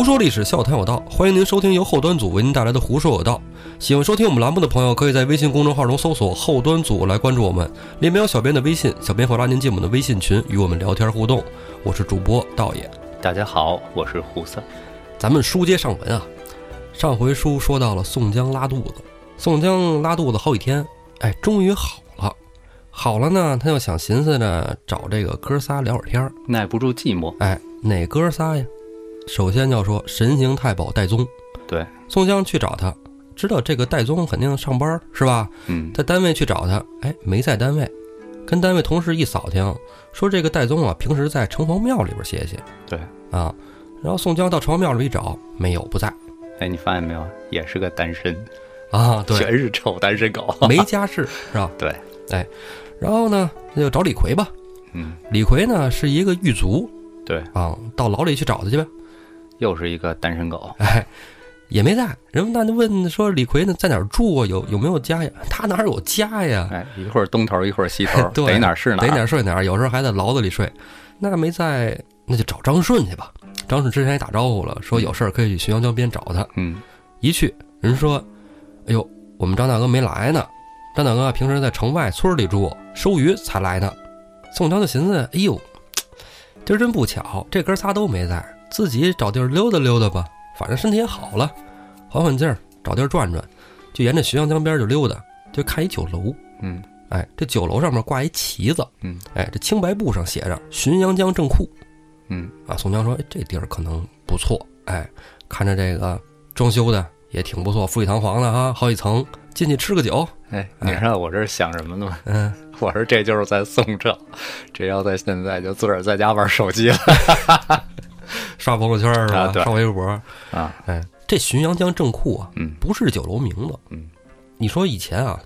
胡说历史，笑谈有道，欢迎您收听由后端组为您带来的《胡说有道》。喜欢收听我们栏目的朋友，可以在微信公众号中搜索“后端组”来关注我们，里面有小编的微信，小编会拉您进我们的微信群，与我们聊天互动。我是主播道爷，大家好，我是胡三。咱们书接上文啊，上回书说到了宋江拉肚子，宋江拉肚子好几天，哎，终于好了。好了呢，他又想寻思着找这个哥仨聊会儿天儿。耐不住寂寞，哎，哪哥仨呀？首先要说神行太保戴宗，对，宋江去找他，知道这个戴宗肯定上班是吧？嗯，在单位去找他，哎，没在单位，跟单位同事一扫听，说这个戴宗啊，平时在城隍庙里边歇歇对，啊。然后宋江到城隍庙里一找，没有，不在。哎，你发现没有，也是个单身，啊，对，全是臭单身狗，没家室是吧？对，然后呢，那就找李逵吧。嗯，李逵呢是一个狱卒。对，啊，到牢里去找他去呗。又是一个单身狗，哎，也没在。人们那就问说李逵呢在哪儿住啊？有有没有家呀？他哪有家呀？哎，一会儿东头，一会儿西头，对逮哪儿是哪儿逮哪儿，睡哪儿，有时候还在牢子里睡。那没在，那就找张顺去吧。张顺之前也打招呼了，说有事儿可以去浔阳江边找他。嗯，一去，人说：“哎呦，我们张大哥没来呢。张大哥啊平时在城外村里住，收鱼才来呢。”宋江就寻思：“哎呦，今儿真不巧，这哥仨都没在，自己找地儿溜达溜达吧。反正身体也好了，缓缓劲儿，找地儿转转，就沿着浔阳江边就溜达，就看一酒楼。嗯，哎，这酒楼上面挂一旗子，嗯，哎，这青白布上写着“浔阳江正库嗯，”啊。宋江说：“哎，这地儿可能不错。哎，看着这个装修的也挺不错，富丽堂皇的啊，好几层，进去吃个酒。哎，你知道我这是想什么呢吗？嗯，我说这就是在宋朝，这要在现在就自个儿在家玩手机了 刷朋友圈是吧？啊刷微博。啊，哎，这浔阳江正库啊，嗯不是酒楼名字。嗯，你说以前啊，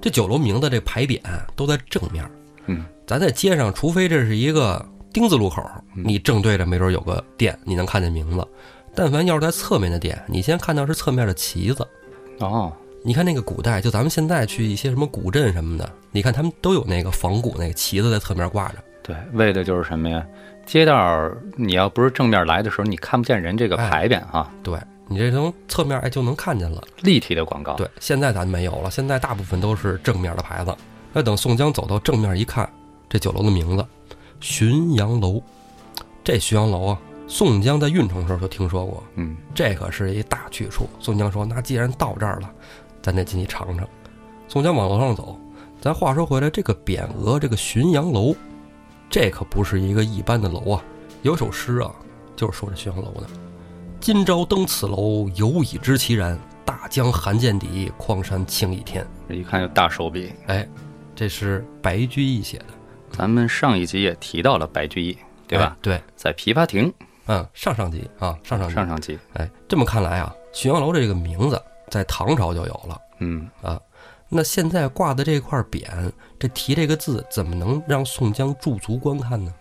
这酒楼名字这牌匾都在正面。嗯，咱在街上，除非这是一个丁字路口，嗯你正对着没准有个店，你能看见名字。但凡要是在侧面的店，你先看到是侧面的旗子。哦，你看那个古代，就咱们现在去一些什么古镇什么的，你看他们都有那个仿古那个旗子在侧面挂着。对，为的就是什么呀？街道你要不是正面来的时候，你看不见人这个哎牌匾哈，对你这从侧面哎就能看见了。立体的广告，对，现在咱没有了，现在大部分都是正面的牌子。那等宋江走到正面一看，这酒楼的名字“浔阳楼”。这浔阳楼啊，宋江在运城时候就听说过，嗯，这可是一大去处。宋江说：“那既然到这儿了，咱得进去尝尝。”宋江往楼上走。咱话说回来，这个匾额，这个浔阳楼，这可不是一个一般的楼啊。有首诗啊，就是说这浔阳楼的：“今朝登此楼，犹已知其然。大江寒见底，矿山青一天。这一看就大手笔。”哎，这是白居易写的，咱们上一集也提到了白居易，对吧？哎对，在琵琶亭嗯，上上集啊，上上集。上上集，哎，这么看来啊，浔阳楼这个名字在唐朝就有了。嗯，那现在挂的这块匾，这题这个字，怎么能让宋江驻足观看呢？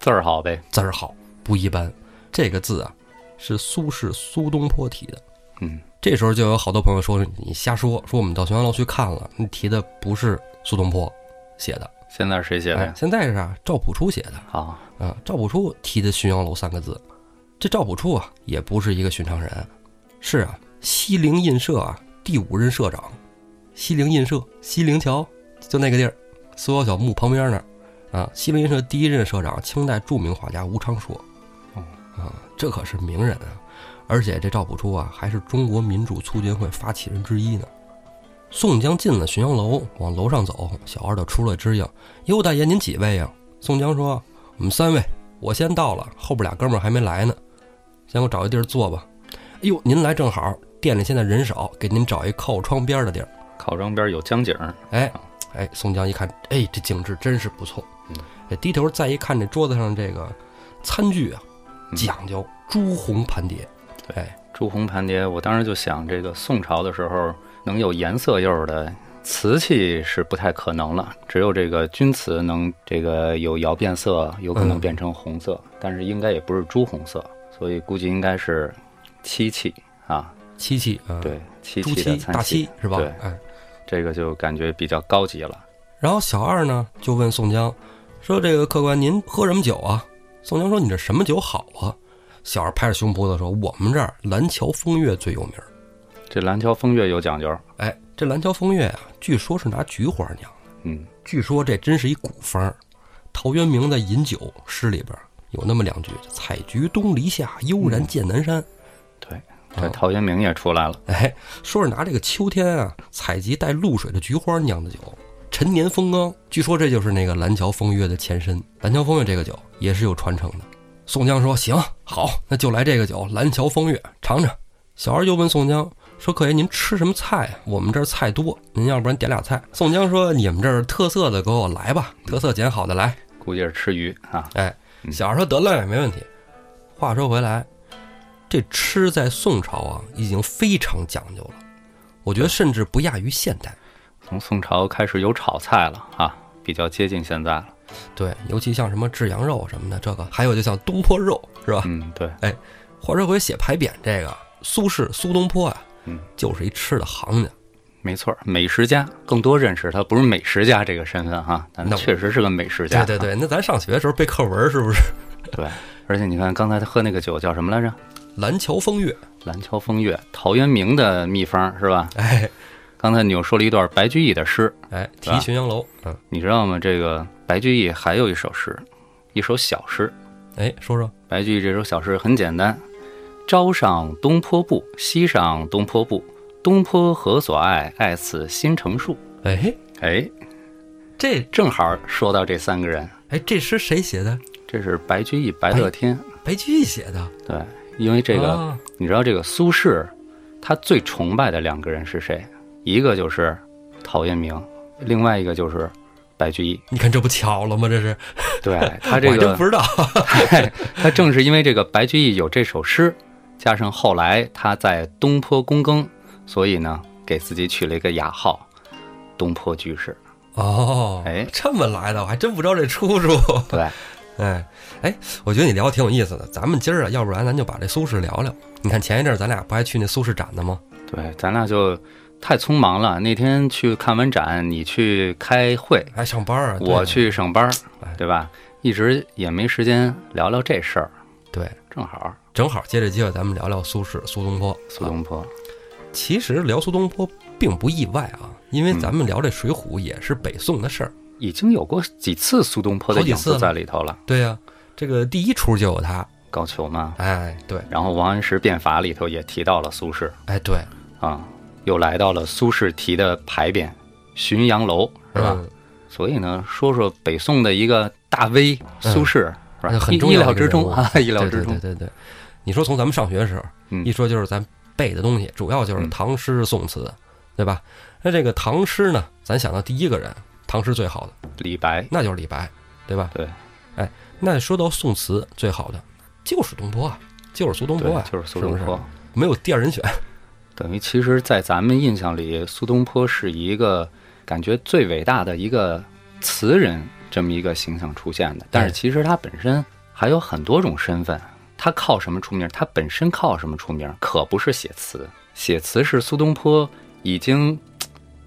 字儿好呗，字儿好，不一般。这个字啊，是苏轼苏东坡题的。嗯，这时候就有好多朋友说你瞎说，说我们到浔阳楼去看了，你题的不是苏东坡写的，现在是谁写的哎呀？，现在是啊赵朴初写的啊，啊。赵朴初题的浔阳楼三个字，这赵朴初啊也不是一个寻常人，是啊西泠印社啊第五任社长，西泠印社西泠桥就那个地儿，苏小小墓旁边那儿啊。西泠印社第一任社长，清代著名画家吴昌硕，哦啊，这可是名人啊。而且这赵朴初啊，还是中国民主促进会发起人之一呢。宋江进了浔阳楼，往楼上走，小二就出来支应：“哟，大爷，您几位呀？”宋江说：“我们三位，我先到了，后边俩哥们儿还没来呢，先给我找一地儿坐吧。”哎呦，您来正好，店里现在人少，给您找一靠窗边的地儿。靠庄边有江景儿，哎，哎，宋江一看，哎，这景致真是不错。低头再一看，这桌子上这个餐具啊，嗯。讲究朱红盘碟。哎，朱红盘碟，我当时就想，这个宋朝的时候能有颜色釉的瓷器是不太可能了，只有这个钧瓷能这个有窑变色，有可能嗯。变成红色，但是应该也不是朱红色，所以估计应该是漆器啊，漆器啊，，对，漆器大漆，是吧？对，哎，这个就感觉比较高级了。然后小二呢就问宋江说：“这个客官，您喝什么酒啊？”宋江说：“你这什么酒好啊？”小二拍着胸脯子说：“我们这儿蓝桥风月最有名儿。这蓝桥风月有讲究，哎，这蓝桥风月啊，据说是拿菊花酿的。嗯，据说这真是一古方儿。陶渊明的《饮酒》诗里边有那么两句：“采菊东篱下，悠然见南山。对，这陶渊明也出来了。哎，说是拿这个秋天啊采集带露水的菊花酿的酒，陈年风缸。据说这就是那个蓝桥风月的前身。蓝桥风月这个酒也是有传承的。宋江说：“行，好，那就来这个酒，蓝桥风月，尝尝。”小二又问宋江说：“客爷，您吃什么菜啊？我们这儿菜多，您要不然点俩菜。”宋江说：“你们这儿特色的给我来吧，特色捡好的来。估计是吃鱼啊。哎，小二说：“得嘞，没问题。”话说回来，这吃在宋朝啊，已经非常讲究了，我觉得甚至不亚于现代。从宋朝开始有炒菜了啊，比较接近现在了。对，尤其像什么炙羊肉什么的，这个还有就像东坡肉，是吧？嗯，对，哎话说回写牌匾这个，苏轼苏东坡啊，嗯，就是一吃的行家。没错儿，美食家更多认识他不是美食家这个身份哈，但那确实是个美食家。对对对，那咱上学的时候背课文是不是？对，而且你看刚才他喝那个酒叫什么来着？蓝桥风月，蓝桥风月，陶渊明的秘方是吧？哎刚才你又说了一段白居易的诗，哎，题浔阳楼，嗯，你知道吗？这个白居易还有一首诗，一首小诗。哎，说说，白居易这首小诗很简单：朝上东坡步，西上东坡步。东坡何所爱？爱此新成树。哎，哎，这正好说到这三个人，哎这诗谁写的？这是白居易、白乐天。白居易写的。对，因为这个，啊你知道这个苏轼，他最崇拜的两个人是谁？一个就是陶渊明，另外一个就是白居易。你看这不巧了吗？这是，对 他这个我真不，知道。他正是因为这个白居易有这首诗，加上后来他在东坡躬耕，所以呢，给自己取了一个雅号“东坡居士哦，哎这么来的，我还真不知道这出处。”。对，哎哎，我觉得你聊的挺有意思的。咱们今儿啊，要不然咱就把这苏轼聊聊。你看前一阵儿咱俩不还去那苏轼展的吗？对，咱俩就太匆忙了。那天去看完展，你去开会，还上班啊？我去上班儿，对吧？一直也没时间聊聊这事儿，对，正好正好借这机会，咱们聊聊苏轼、苏东坡。苏东坡。其实聊苏东坡并不意外啊，因为嗯咱们聊这《水浒》也是北宋的事儿。已经有过几次苏东坡的影子在里头了，对呀、这个第一出就有他。高俅嘛。哎，对，然后王安石变法里头也提到了苏轼哎，对，啊，又来到了苏轼题的牌匾浔阳楼，是吧？嗯所以呢，说说北宋的一个大 V 苏轼，是吧？那很意料之中啊，意 料之中。对对对对对，你说从咱们上学的时候，嗯一说就是咱背的东西，主要就是嗯唐诗宋词，对吧？那这个唐诗呢，咱想到第一个人，唐诗最好的李白，那就是李白，对吧？对，哎，那说到宋词最好的就是东坡啊，就是苏东坡啊，，就是苏东是不坡。是没有第二人选。等于其实，在咱们印象里，苏东坡是一个感觉最伟大的一个词人这么一个形象出现的。但是其实他本身还有很多种身份，他靠什么出名？他本身靠什么出名？可不是写词，写词是苏东坡已经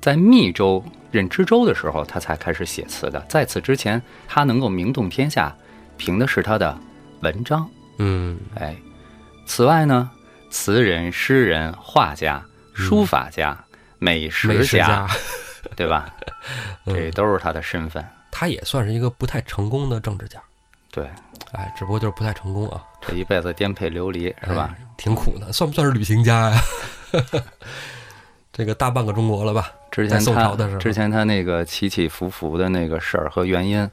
在密州任知州的时候，他才开始写词的。在此之前，他能够名动天下，凭的是他的文章。嗯，哎，此外呢，词人、诗人、画家、书法家、美美食食家，对吧？这嗯，都是他的身份。他也算是一个不太成功的政治家，对，哎，只不过就是不太成功啊，这一辈子颠沛流离，是吧？哎挺苦的，算不算是旅行家呀？这个大半个中国了吧？之前他宋朝的时候之前他那个起起伏伏的那个事儿和原因，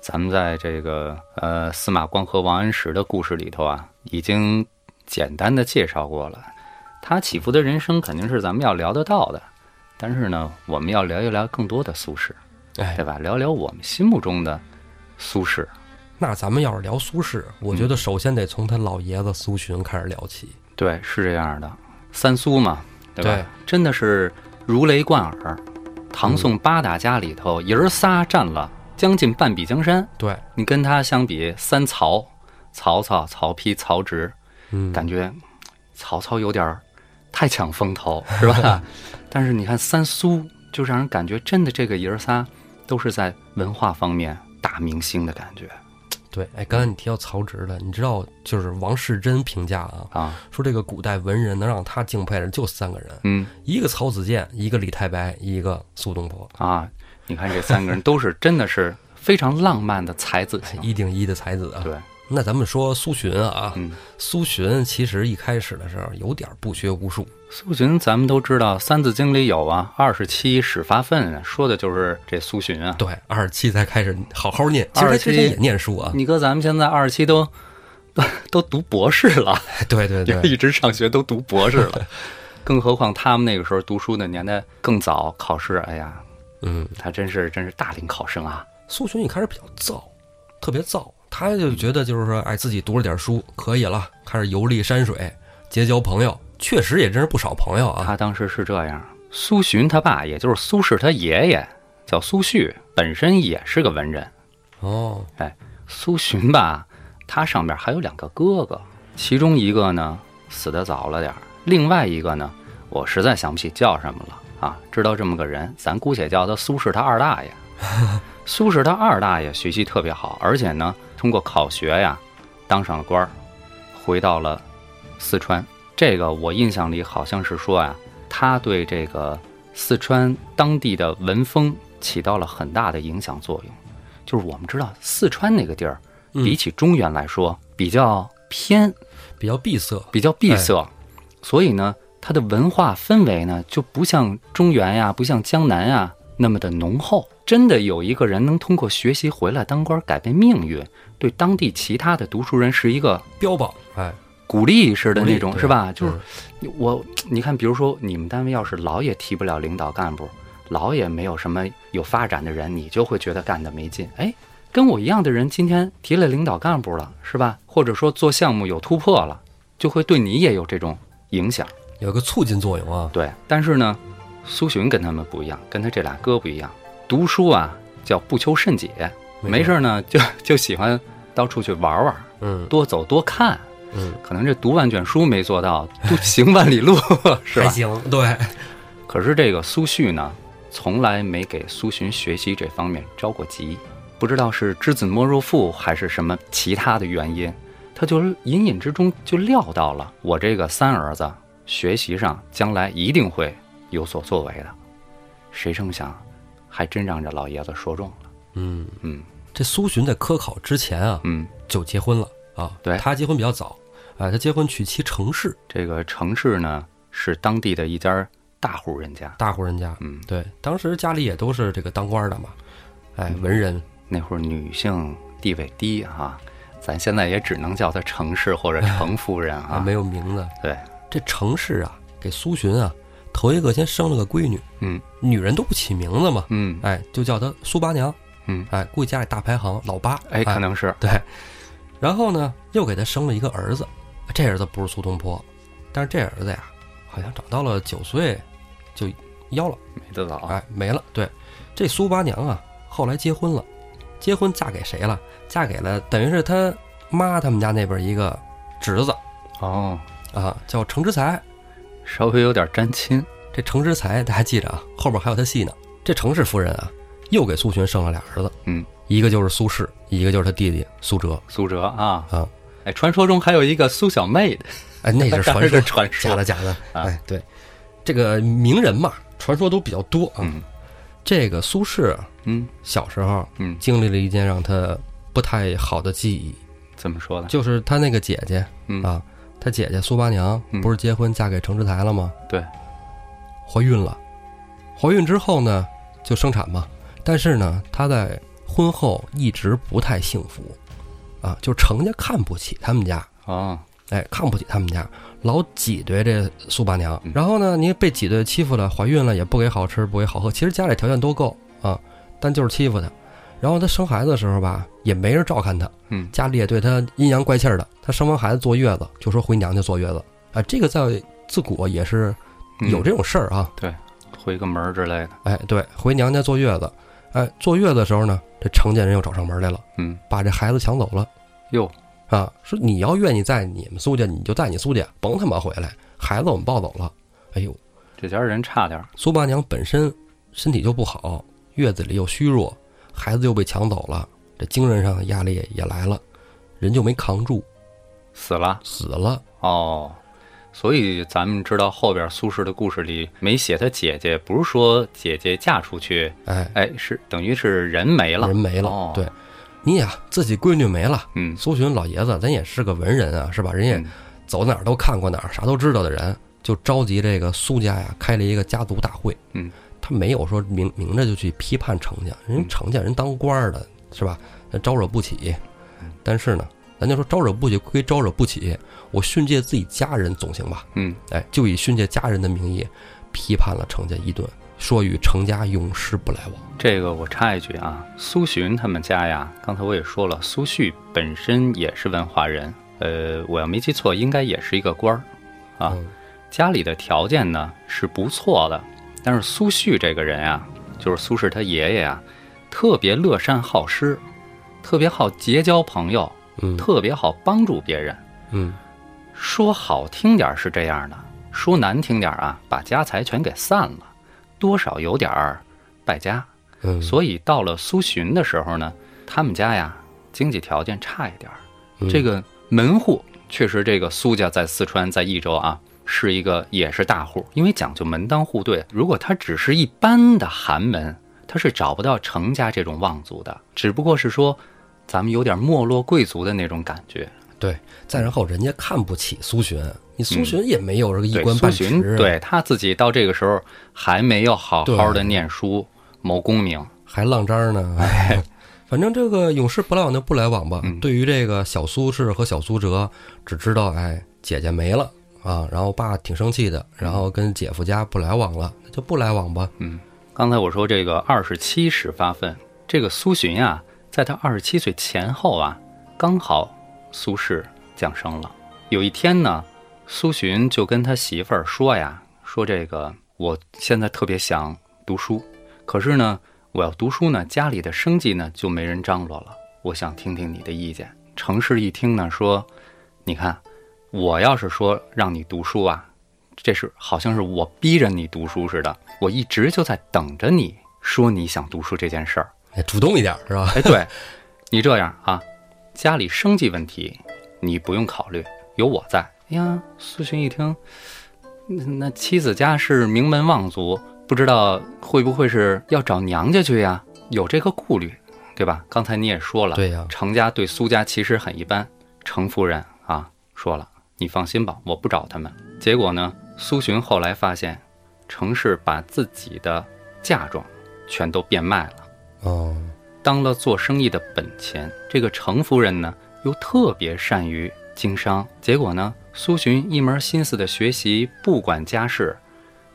咱们在这个呃司马光和王安石的故事里头啊，已经简单的介绍过了。他起伏的人生肯定是咱们要聊得到的，但是呢，我们要聊一聊更多的苏轼。哎对，吧？聊聊我们心目中的苏轼。那咱们要是聊苏轼，我觉得首先得从他老爷子苏洵开始聊起。对，是这样的，三苏嘛，对吧？对真的是如雷贯耳。唐宋八大家里头，爷儿仨占了将近半壁江山。对，你跟他相比，三曹，曹操、曹丕、曹植，嗯，感觉曹操有点儿太抢风头，是吧？但是你看三苏，就让人感觉真的这个爷儿仨都是在文化方面大明星的感觉。对，哎，刚才你提到曹植了，你知道就是王世贞评价啊，啊，说这个古代文人能让他敬佩的就三个人，嗯一个曹子建，一个李太白，一个苏东坡，啊，你看这三个人都是真的是非常浪漫的才子型。一顶一的才子啊。对，那咱们说苏洵啊，嗯，苏洵其实一开始的时候有点不学无术，苏洵咱们都知道，《三字经》里有啊，二十七始发愤啊，说的就是这苏洵啊。对，二十七才开始好好念，其实他之前也念书啊。你哥咱们现在二十七都都 都读博士了，对 对对，一直上学都读博士了，更何况他们那个时候读书的年代更早，考试，哎呀，嗯，他真是真是大龄考生啊。苏洵一开始比较躁，特别躁，他就觉得就是说，哎，自己读了点书可以了，开始游历山水，结交朋友，确实也真是不少朋友啊。他当时是这样，苏洵他爸，也就是苏轼他爷爷，叫苏旭，本身也是个文人。哦，哎苏洵吧，他上边还有两个哥哥，其中一个呢死得早了点儿，另外一个呢，我实在想不起叫什么了啊。知道这么个人，咱姑且叫他苏轼他二大爷。苏轼他二大爷学习特别好，而且呢，通过考学呀，当上了官儿，回到了四川。这个我印象里好像是说呀，他对这个四川当地的文风起到了很大的影响作用。就是我们知道四川那个地儿，嗯比起中原来说比较偏，比较闭塞，比较闭塞，所以呢，它的文化氛围呢就不像中原呀，不像江南呀那么的浓厚。真的有一个人能通过学习回来当官改变命运，对当地其他的读书人是一个标榜，哎，鼓励式的那种，是吧？就是嗯我，你看，比如说你们单位要是老也提不了领导干部，老也没有什么有发展的人，你就会觉得干的没劲。哎，跟我一样的人今天提了领导干部了，是吧？或者说做项目有突破了，就会对你也有这种影响。有个促进作用啊。对，但是呢，苏洵跟他们不一样，跟他这俩哥不一样，读书啊叫不求甚解，没事儿呢就就喜欢到处去玩玩，嗯多走多看。嗯，可能这读万卷书没做到，读行万里路 是吧？还行，对，可是这个苏旭呢，从来没给苏洵学习这方面着过急，不知道是知子莫若父还是什么其他的原因，他就隐隐之中就料到了我这个三儿子学习上将来一定会有所作为的。谁成想，还真让这老爷子说中了。嗯，嗯这苏洵在科考之前啊嗯，就结婚了啊。对他结婚比较早，啊，他结婚娶妻程氏，这个程氏呢是当地的一家大户人家。大户人家。嗯，对，当时家里也都是这个当官的嘛，哎，文人。那会儿女性地位低啊，咱现在也只能叫她程氏或者程夫人啊，啊。没有名字。对，这程氏啊，给苏洵啊，头一个先生了个闺女，嗯女人都不起名字嘛，嗯，哎，就叫她苏八娘，嗯，哎，估计家里大排行老八，哎，可能是对。然后呢，又给他生了一个儿子，这儿子不是苏东坡，但是这儿子呀，好像长到了九岁就夭了，没得早。哎，没了。对，这苏八娘啊，后来结婚了，结婚嫁给谁了？嫁给了等于是他妈他们家那边一个侄子哦，啊，叫程之才。稍微有点沾亲。这程之才大家记着啊，后边还有他戏呢。这程氏夫人啊，又给苏洵生了俩儿子，嗯，一个就是苏轼，一个就是他弟弟苏辙。苏辙啊。啊。哎，传说中还有一个苏小妹的，哎，那是传说，传说。假的假的。啊。哎，对，这个名人嘛，传说都比较多啊。嗯。这个苏轼啊嗯。小时候嗯，经历了一件让他不太好的记忆，怎么说呢？就是他那个姐姐嗯。啊，他姐姐苏八娘嗯。不是结婚嫁给程之台了吗？对，怀孕了，怀孕之后呢就生产嘛，但是呢她在婚后一直不太幸福，啊，就程家看不起他们家，啊，哎，看不起他们家，老挤兑这苏八娘嗯。然后呢，你被挤兑欺负了，怀孕了也不给好吃，不给好喝，其实家里条件都够啊，但就是欺负她。然后她生孩子的时候吧，也没人照看她，嗯家里也对她阴阳怪气儿的。她生完孩子坐月子，就说回娘家坐月子啊，这个在自古也是有这种事儿啊。对，回个门儿之类的。哎，对，回娘家坐月子，哎，坐月子的时候呢，这程家人又找上门来了，嗯，把这孩子抢走了。哟，啊，说你要愿意在你们苏家，你就在你苏家，甭他妈回来，孩子我们抱走了。哎呦，这家人差点儿。苏八娘本身身体就不好，月子里又虚弱，孩子又被抢走了，这精神上的压力也来了。人就没扛住，死了死了。哦。所以咱们知道后边苏轼的故事里没写他姐姐，不是说姐姐嫁出去，哎，哎，是等于是人没了，人没了。哦对，你呀，自己闺女没了。嗯苏洵老爷子，咱也是个文人啊，是吧？人也嗯走哪儿都看过哪儿，啥都知道的人，就召集这个苏家呀，开了一个家族大会。嗯，他没有说明明着就去批判程家，人嗯程家人当官儿的，是吧？那招惹不起。但是呢，咱就说招惹不起归招惹不起，我训诫自己家人总行吧？嗯哎，就以训诫家人的名义，批判了程家一顿，说与程家永世不来往。这个我插一句啊，苏洵他们家呀，刚才我也说了，苏旭本身也是文化人，呃，我要没记错，应该也是一个官儿啊。嗯家里的条件呢是不错的，但是苏旭这个人啊，就是苏轼他爷爷啊，特别乐善好施，特别好结交朋友，嗯特别好帮助别人。嗯说好听点儿是这样的，说难听点儿啊，把家财全给散了，多少有点儿败家。嗯，所以到了苏洵的时候呢，他们家呀经济条件差一点儿，嗯这个门户确实，这个苏家在四川在益州啊是一个也是大户，因为讲究门当户对。如果他只是一般的寒门，他是找不到程家这种望族的，只不过是说咱们有点没落贵族的那种感觉。对，再然后人家看不起苏洵，你苏洵也没有这个一官半职，洵对他自己到这个时候还没有好好的念书谋功名。还浪张呢。哎，反正这个永世不来往就不来往吧。嗯对于这个小苏轼和小苏辙，只知道哎姐姐没了啊，然后爸挺生气的，然后跟姐夫家不来往了，那就不来往吧。嗯，刚才我说这个二十七时发愤，这个苏洵呀，在他二十七岁前后啊，刚好苏轼降生了。有一天呢，苏洵就跟他媳妇儿说呀，说这个我现在特别想读书，可是呢，我要读书呢，家里的生计呢就没人张罗了，我想听听你的意见。程氏一听呢，说，你看，我要是说让你读书啊，这是好像是我逼着你读书似的，我一直就在等着你说你想读书这件事儿。哎，主动一点是吧？哎，对，你这样啊，家里生计问题你不用考虑，有我在。哎呀，苏洵一听，那那妻子家是名门望族，不知道会不会是要找娘家去呀？有这个顾虑，对吧？刚才你也说了，对呀程家对苏家其实很一般。程夫人啊说了，你放心吧，我不找他们。结果呢，苏洵后来发现，程氏把自己的嫁妆全都变卖了。哦，当了做生意的本钱。这个程夫人呢，又特别善于经商，结果呢，苏洵一门心思的学习，不管家事，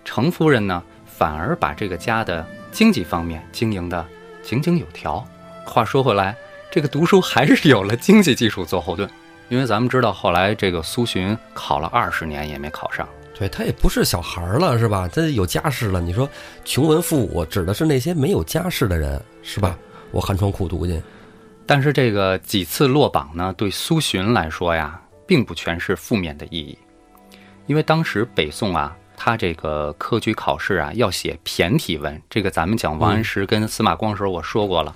程夫人呢，反而把这个家的经济方面经营的井井有条。话说回来，这个读书还是有了经济基础做后盾，因为咱们知道后来这个苏洵考了二十年也没考上。对他也不是小孩儿了是吧？他有家室了。你说穷文富武，指的是那些没有家室的人是吧？我寒窗苦读去，但是这个几次落榜呢，对苏洵来说呀，并不全是负面的意义，因为当时北宋啊，他这个科举考试啊要写骈体文，这个咱们讲王安石跟司马光时候我说过了，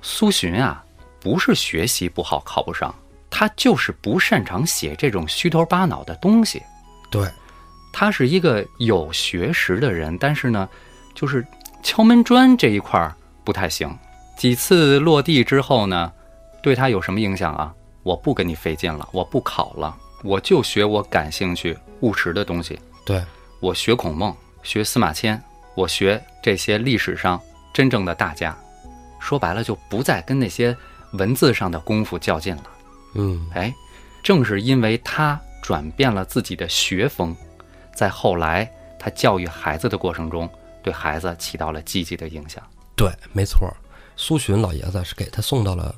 苏洵啊不是学习不好考不上，他就是不擅长写这种虚头巴脑的东西。对，他是一个有学识的人，但是呢，就是敲门砖这一块儿不太行。几次落地之后呢，对他有什么影响啊？我不跟你费劲了，我不考了，我就学我感兴趣、务实的东西。对，我学孔孟，学司马迁，我学这些历史上真正的大家。说白了，就不再跟那些文字上的功夫较劲了。嗯，哎，正是因为他转变了自己的学风，在后来他教育孩子的过程中，对孩子起到了积极的影响。对，没错儿。苏洵老爷子是给他送到了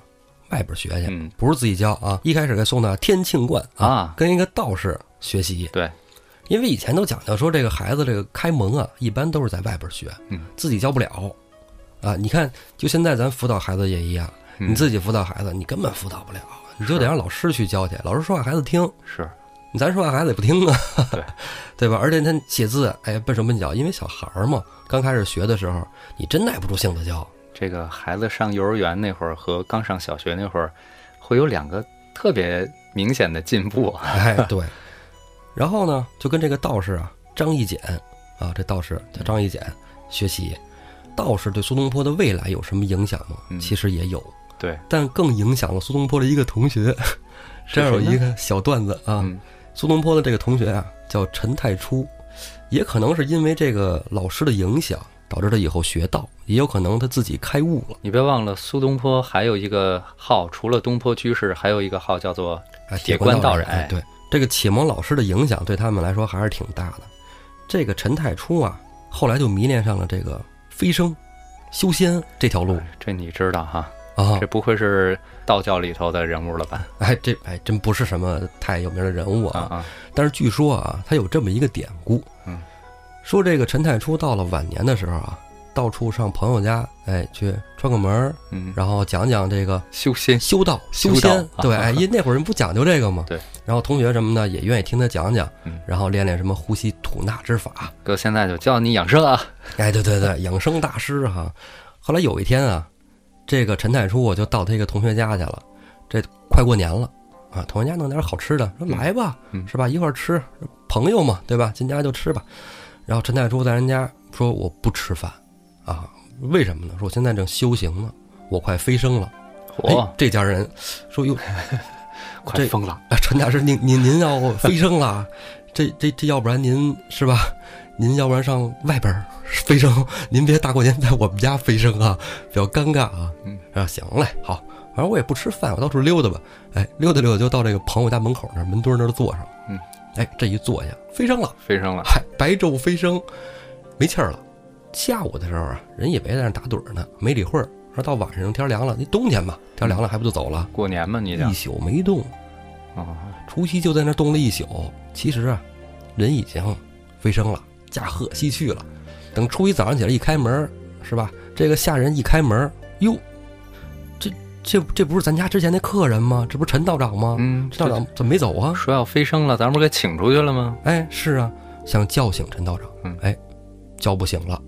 外边学去，嗯不是自己教啊。一开始给送到天庆观啊跟一个道士学习。对，因为以前都讲究说这个孩子这个开蒙啊，一般都是在外边学，嗯，自己教不了。啊，你看，就现在咱辅导孩子也一样，嗯你自己辅导孩子，你根本辅导不了，你就得让老师去教去。老师说话孩子听，是，咱说话孩子也不听啊，对 对吧？而且他写字，哎，笨手笨脚，因为小孩儿嘛，刚开始学的时候，你真耐不住性子教。这个孩子上幼儿园那会儿和刚上小学那会儿，会有两个特别明显的进步。哎，对。然后呢，就跟这个道士啊张义简啊，这道士叫张义简学习。道士对苏东坡的未来有什么影响吗？其实也有。对，但更影响了苏东坡的一个同学。这儿有一个小段子啊，苏东坡的这个同学啊叫陈太初，也可能是因为这个老师的影响，导致他以后学道，也有可能他自己开悟了。你别忘了，苏东坡还有一个号，除了东坡居士，还有一个号叫做铁观道人。哎，对，这个启蒙老师的影响对他们来说还是挺大的。这个陈太初啊，后来就迷恋上了这个。飞升、修仙这条路，这你知道哈？啊，这不会是道教里头的人物了吧？哎，这哎真不是什么太有名的人物啊啊！但是据说啊，他有这么一个典故，嗯，说这个陈太初到了晚年的时候啊。到处上朋友家，哎，去串个门儿，嗯，然后讲讲这个修仙、修道、修仙，对，哎，因那会儿人不讲究这个嘛？对。然后同学什么的也愿意听他讲讲，然后练练什么呼吸吐纳之法。哥现在就教你养生啊！哎，对对对，养生大师哈。后来有一天啊，这个陈太初我就到他一个同学家去了，这快过年了啊，同学家弄点好吃的，说来吧，是吧？一块吃，朋友嘛，对吧？进家就吃吧。然后陈太初在人家说我不吃饭。啊，为什么呢？说我现在正修行呢，我快飞升了。哎，这家人说哟，快疯了！陈大师，您您您要飞升了，这这这，要不然您是吧？您要不然上外边飞升，您别大过年在我们家飞升啊，比较尴尬啊。嗯，啊，行嘞，好，反正我也不吃饭，我到处溜达吧。哎，溜达溜达就到这个朋友家门口那门墩那儿坐上。嗯，哎，这一坐下，飞升了，飞升了，嗨，白昼飞升，没气儿了。下午的时候啊，人以为在那打盹呢，没理会儿。说到晚上天凉了，那冬天嘛，天凉了还不就走了？过年嘛，你一宿没动。啊，除夕就在那冻了一宿。其实啊，人已经飞升了，驾鹤西去了。等初一早上起来一开门，是吧？这个下人一开门，哟，这这这不是咱家之前那客人吗？这不是陈道长吗？嗯，陈道长怎么没走啊？说要飞升了，咱不是给请出去了吗？哎，是啊，想叫醒陈道长，嗯，哎，叫不醒了。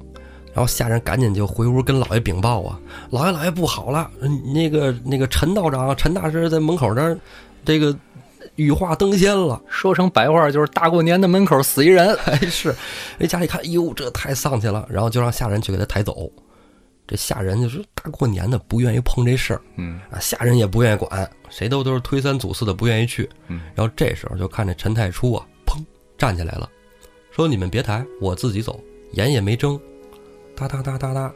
然后下人赶紧就回屋跟老爷禀报啊，老爷老爷不好了，那个那个陈道长陈大师在门口这儿，这个羽化登仙了。说成白话就是大过年的门口死一人，哎是，人家里看，哟这太丧气了，然后就让下人去给他抬走。这下人就是大过年的不愿意碰这事儿，嗯啊下人也不愿意管，谁都都是推三阻四的不愿意去。嗯，然后这时候就看这陈太初啊，砰站起来了，说你们别抬，我自己走，眼也没睁。哒哒哒哒哒，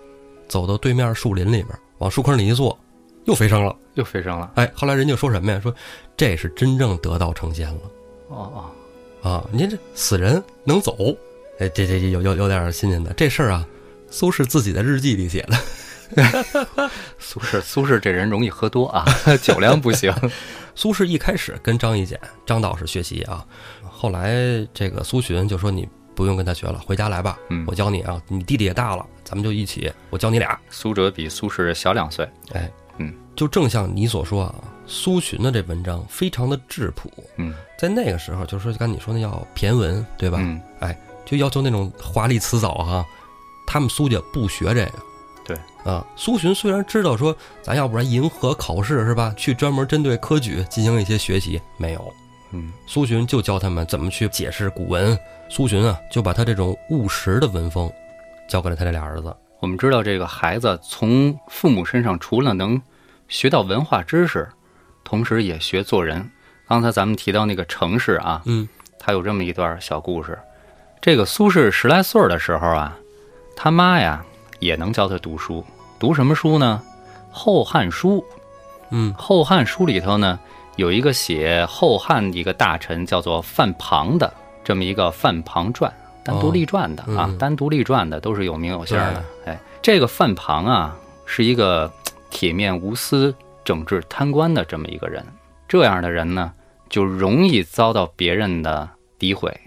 走到对面树林里边，往树坑里一坐，又飞升了，又飞升了。哎，后来人家说什么呀？说这是真正得道成仙了。哦哦，啊，您这死人能走？哎，这这有有有点新鲜的这事儿啊。苏轼自己的日记里写的。苏轼，苏轼这人容易喝多啊，酒量不行。苏轼一开始跟张一简、张道士学习啊，后来这个苏洵就说你。不用跟他学了，回家来吧。嗯，我教你啊，你弟弟也大了，咱们就一起，我教你俩。苏辙比苏轼小两岁。哎，嗯，就正像你所说啊，苏洵的这文章非常的质朴。嗯，在那个时候，就是说刚你说那叫骈文，对吧？嗯，哎，就要求那种华丽辞藻哈，他们苏家不学这个。对啊，苏洵虽然知道说，咱要不然迎合考试是吧？去专门针对科举进行一些学习，没有。嗯，苏洵就教他们怎么去解释古文。苏洵啊，就把他这种务实的文风，教给了他这俩儿子。我们知道，这个孩子从父母身上，除了能学到文化知识，同时也学做人。刚才咱们提到那个程氏啊，嗯，他有这么一段小故事。这个苏轼十来岁的时候啊，他妈呀也能教他读书。读什么书呢？《后汉书》。嗯，《后汉书》里头呢。有一个写后汉一个大臣叫做范庞的这么一个范庞传，单独立传的啊，单独立传的都是有名有姓的。哎，这个范庞啊，是一个铁面无私、整治贪官的这么一个人。这样的人呢，就容易遭到别人的诋毁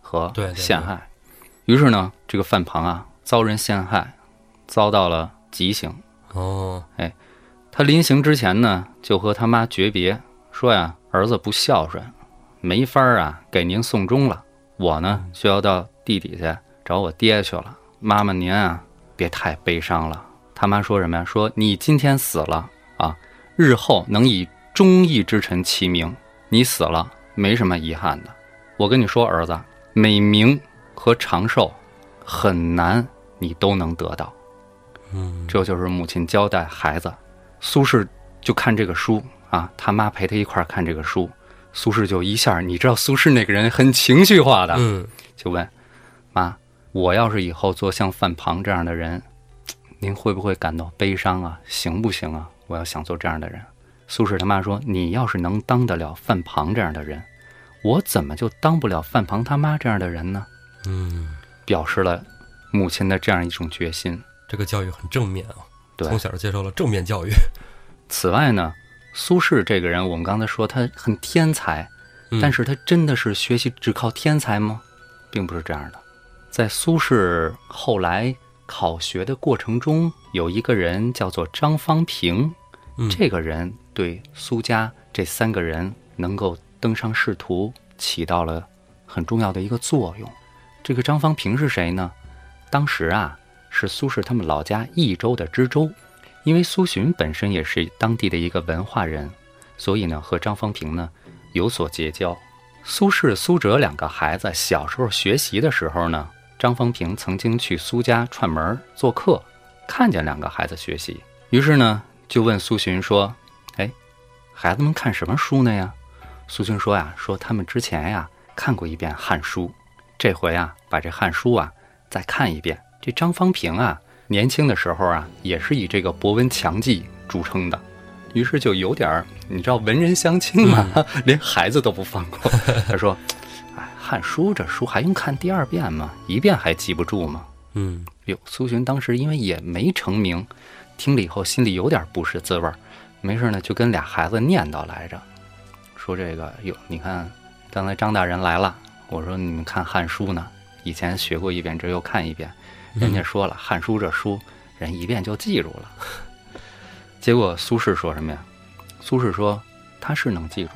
和陷害。于是呢，这个范庞啊，遭人陷害，遭到了极刑。哦，哎，他临行之前呢，就和他妈诀别。说呀，儿子不孝顺，没法儿啊给您送终了。我呢就要到地底下找我爹去了。妈妈您啊别太悲伤了。他妈说什么呀？说你今天死了啊，日后能以忠义之臣齐名，你死了没什么遗憾的。我跟你说，儿子，美名和长寿很难，你都能得到。嗯，这就是母亲交代孩子。苏轼就看这个书啊，他妈陪他一块儿看这个书，苏轼就一下，你知道苏轼那个人很情绪化的，嗯，就问妈：“我要是以后做像范庞这样的人，您会不会感到悲伤啊？行不行啊？我要想做这样的人。”苏轼他妈说：“你要是能当得了范庞这样的人，我怎么就当不了范庞他妈这样的人呢？”嗯，表示了母亲的这样一种决心。这个教育很正面啊，对从小接受了正面教育。此外呢，苏轼这个人，我们刚才说他很天才，嗯但是他真的是学习只靠天才吗？并不是这样的。在苏轼后来考学的过程中，有一个人叫做张方平，嗯这个人对苏家这三个人能够登上仕途起到了很重要的一个作用。这个张方平是谁呢？当时啊，是苏轼他们老家益州的知州。因为苏洵本身也是当地的一个文化人，所以呢和张方平呢有所结交。苏轼、苏辙两个孩子小时候学习的时候呢，张方平曾经去苏家串门做客，看见两个孩子学习，于是呢就问苏洵说：“哎，孩子们看什么书呢呀？”苏洵说呀：“说他们之前呀看过一遍《汉书》，这回啊把这《汉书》啊再看一遍。这张方平啊。”年轻的时候啊，也是以这个博闻强记著称的，于是就有点儿，你知道文人相轻嘛，连孩子都不放过。他说：“哎，《汉书》这书还用看第二遍吗？一遍还记不住吗？”嗯，哟，苏洵当时因为也没成名，听了以后心里有点不是滋味儿，没事呢就跟俩孩子念叨来着，说这个哟，你看刚才张大人来了，我说你们看《汉书》呢，以前学过一遍，这又看一遍。人家说了，《汉书》这书，人一遍就记住了。结果苏轼说什么呀？苏轼说他是能记住，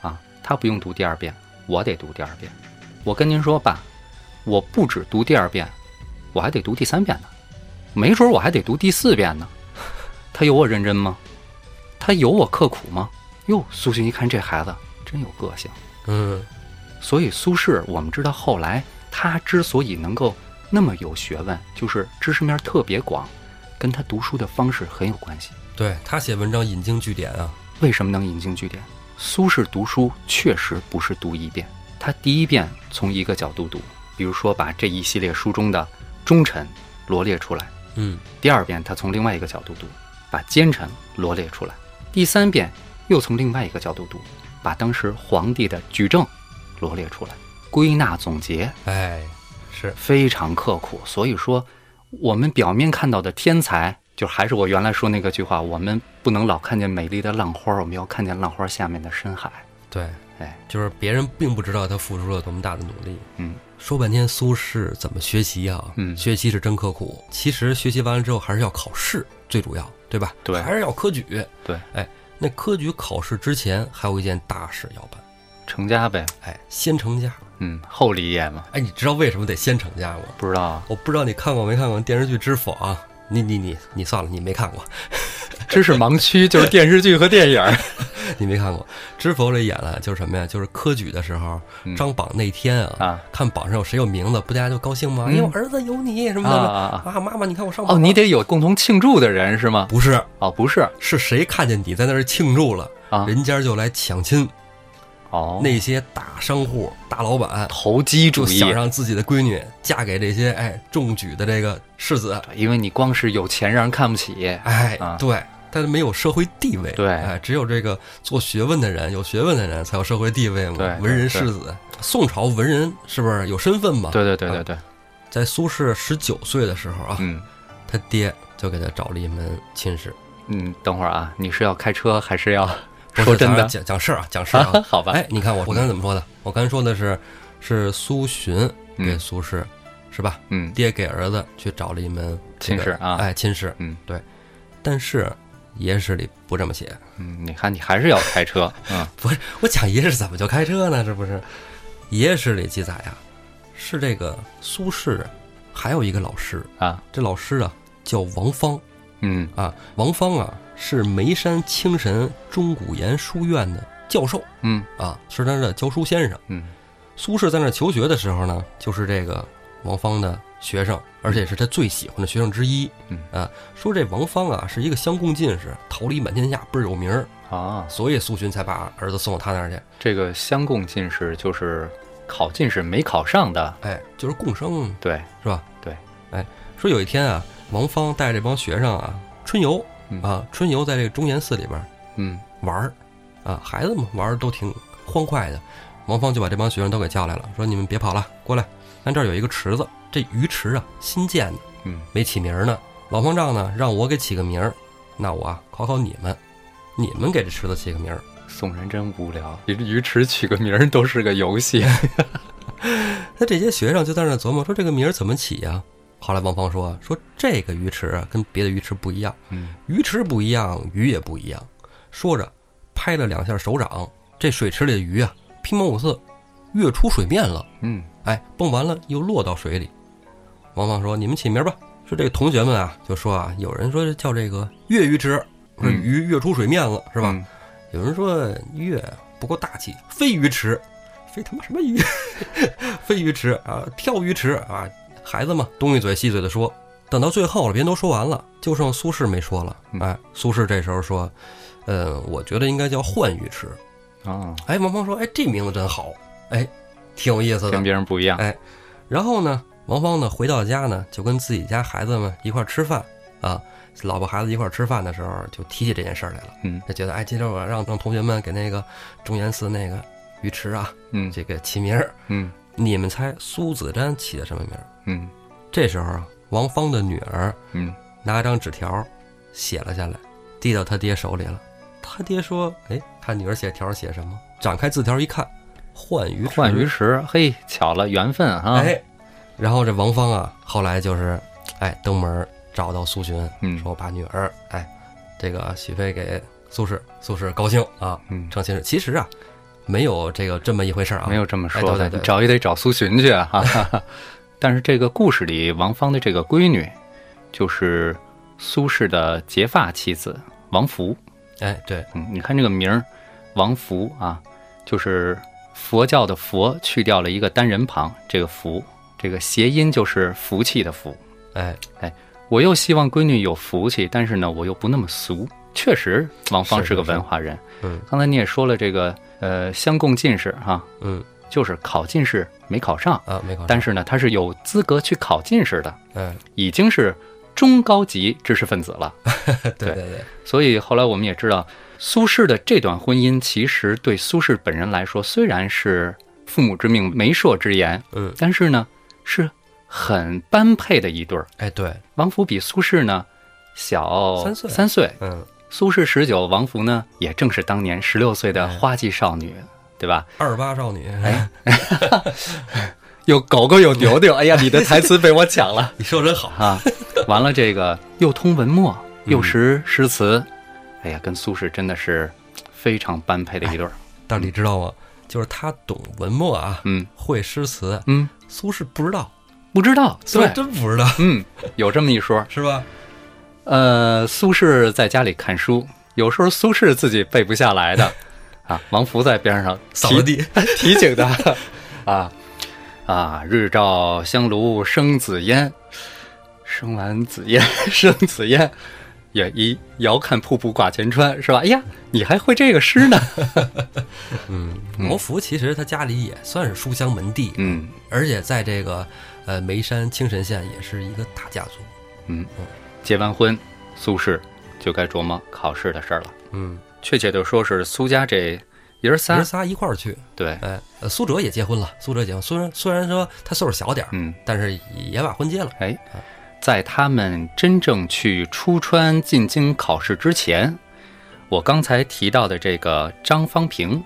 啊，他不用读第二遍，我得读第二遍。我跟您说爸，我不止读第二遍，我还得读第三遍呢，没准我还得读第四遍呢。他有我认真吗？他有我刻苦吗？哟，苏洵一看这孩子真有个性，嗯，所以苏轼我们知道后来他之所以能够。那么有学问，就是知识面特别广，跟他读书的方式很有关系。对他写文章引经据典啊，为什么能引经据典？苏轼读书确实不是读一遍，他第一遍从一个角度读，比如说把这一系列书中的忠臣罗列出来，嗯，第二遍他从另外一个角度读，把奸臣罗列出来，第三遍又从另外一个角度读，把当时皇帝的举证罗列出来，归纳总结，哎。是。非常刻苦，所以说我们表面看到的天才，就还是我原来说那个句话，我们不能老看见美丽的浪花，我们要看见浪花下面的深海。对，哎，就是别人并不知道他付出了多么大的努力。嗯，说半天苏轼怎么学习啊？嗯，学习是真刻苦。其实学习完了之后还是要考试，最主要，对吧？对，还是要科举。对，哎，那科举考试之前还有一件大事要办，成家呗。哎，先成家。嗯，后立业嘛。哎，你知道为什么得先成家吗？不知道，我不知道你看过没看过电视剧《知否》啊？你你你你算了，你没看过。知识盲区就是电视剧和电影，你没看过《知否》里演了就是什么呀？就是科举的时候张榜那天啊，啊，看榜上有谁有名字，不大家就高兴吗？哎呦，儿子有你什么的啊啊！妈妈，你看我上榜哦，你得有共同庆祝的人是吗？不是哦，不是，是谁看见你在那儿庆祝了啊？人家就来抢亲。哦，那些大商户、大老板投机主义，想让自己的闺女嫁给这些哎中举的这个世子，因为你光是有钱让人看不起，哎，啊、对，他没有社会地位，对，哎，只有这个做学问的人，有学问的人才有社会地位嘛，对，文人世子。宋朝文人是不是有身份嘛？对对对对对，啊、在苏轼十九岁的时候啊，嗯，他爹就给他找了一门亲事。嗯，等会儿啊，你是要开车还是要？说真的，讲讲事儿啊，讲事儿啊，好吧？哎，你看我我刚才怎么说的？我刚才说的是，是苏洵给苏轼，是吧？嗯，爹给儿子去找了一门亲事啊，哎，亲事，嗯，对。但是野史里不这么写。嗯，你看你还是要开车，嗯，不是，我讲野史怎么就开车呢？这不是？野史里记载啊，是这个苏轼还有一个老师啊，这老师啊叫王芳，嗯啊，王芳啊。是眉山清神钟古岩书院的教授。嗯。啊，是他的教书先生。嗯。苏轼在那儿求学的时候呢，就是这个王芳的学生，而且是他最喜欢的学生之一。嗯。啊，说这王芳啊是一个乡贡进士，桃李满天下，倍儿有名儿，啊，所以苏洵才把儿子送到他那儿去。这个乡贡进士就是考进士没考上的，哎，就是贡生。对，是吧？对，哎，说有一天啊，王芳带这帮学生啊春游嗯啊，春游在这个中岩寺里边儿嗯玩儿啊，孩子们玩儿都挺欢快的。王芳就把这帮学生都给叫来了，说：“你们别跑了，过来，咱这儿有一个池子，这鱼池啊新建的，嗯没起名儿呢。老方丈呢让我给起个名儿，那我啊考考你们，你们给这池子起个名儿。宋人真无聊，鱼鱼池取个名儿都是个游戏。那这些学生就在那琢磨说这个名儿怎么起呀、后来王芳说说这个鱼池啊跟别的鱼池不一样，嗯鱼池不一样，鱼也不一样。说着，拍了两下手掌，这水池里的鱼啊，乒乓五四，跃出水面了。嗯哎，蹦完了又落到水里。王芳说：“你们起名吧。”说这个同学们啊，就说啊，有人说叫这个跃鱼池，说嗯鱼跃出水面了，是吧？嗯有人说跃不够大气，飞鱼池，飞他妈什么鱼？飞鱼池啊，跳鱼池啊，孩子嘛，东一嘴西嘴的说。等到最后了，别人都说完了，就剩苏轼没说了。嗯哎，苏轼这时候说：“呃，我觉得应该叫浣鱼池。啊，”哎，王芳说：“哎，这名字真好，哎，挺有意思的跟。别人不一样。哎然后呢，王芳呢回到家呢，就跟自己家孩子们一块儿吃饭啊，老婆孩子一块儿吃饭的时候，就提起这件事来了。嗯就觉得哎，今天我让让同学们给那个中岩寺那个鱼池啊，嗯这个起名儿。嗯你们猜苏子瞻起的什么名儿？嗯这时候啊，王芳的女儿嗯拿张纸条写了下来，递到他爹手里了。他爹说：“哎，看女儿写条写什么？”展开字条一看，换鱼池。浣鱼池，嘿，巧了，缘分啊。哎，然后这王芳啊，后来就是，哎，登门找到苏洵，嗯说把女儿，哎，这个许配给苏轼，苏轼高兴啊，嗯，成亲事。其实啊，没有这个这么一回事儿啊，没有这么说的，哎对对对找也得找苏洵去啊。但是这个故事里，王芳的这个闺女，就是苏轼的结发妻子王福。哎，对，嗯，你看这个名儿，王福啊，就是佛教的佛去掉了一个单人旁，这个福，这个谐音就是福气的福。哎哎，我又希望闺女有福气，但是呢，我又不那么俗。确实，王芳是个文化人。嗯。刚才你也说了，这个呃，乡贡进士哈、嗯。就是考进士没考上，啊，没考上，但是呢，他是有资格去考进士的，嗯，已经是中高级知识分子了。对对对，所以后来我们也知道，苏轼的这段婚姻其实对苏轼本人来说，虽然是父母之命、媒妁之言，嗯，但是呢，是很般配的一对儿。哎对，王弗比苏轼呢小三岁。三岁，嗯，苏轼十九，王弗呢也正是当年十六岁的哎花季少女，对吧？二八少女，哎，有狗狗有牛牛，哎呀，你的台词被我抢了 你说真好，啊！完了，这个又通文墨，嗯又识诗词，哎呀，跟苏轼真的是非常般配的一对儿。但你知道吗？就是他懂文墨啊，嗯会诗词，嗯，苏轼不知道，不知道，苏轼对，真不知道，嗯，有这么一说。是吧？呃，苏轼在家里看书，有时候苏轼自己背不下来的，啊，王弗在边上提扫地，提醒他，啊啊，日照香炉生紫烟，生完紫烟 生紫烟，也一遥看瀑布挂前川，是吧？哎呀，你还会这个诗呢？嗯，毛福其实他家里也算是书香门第，嗯而且在这个呃眉山青神县也是一个大家族。嗯，结完婚，苏轼就该琢磨考试的事儿了。嗯，确切的说是苏家这爷儿爷仨儿，仨一块儿去。对，哎，呃，苏辙也结婚了，苏辙结婚，虽然虽然说他岁数小点儿，嗯。但是也把婚结了。哎，在他们真正去出川进京考试之前，我刚才提到的这个张方平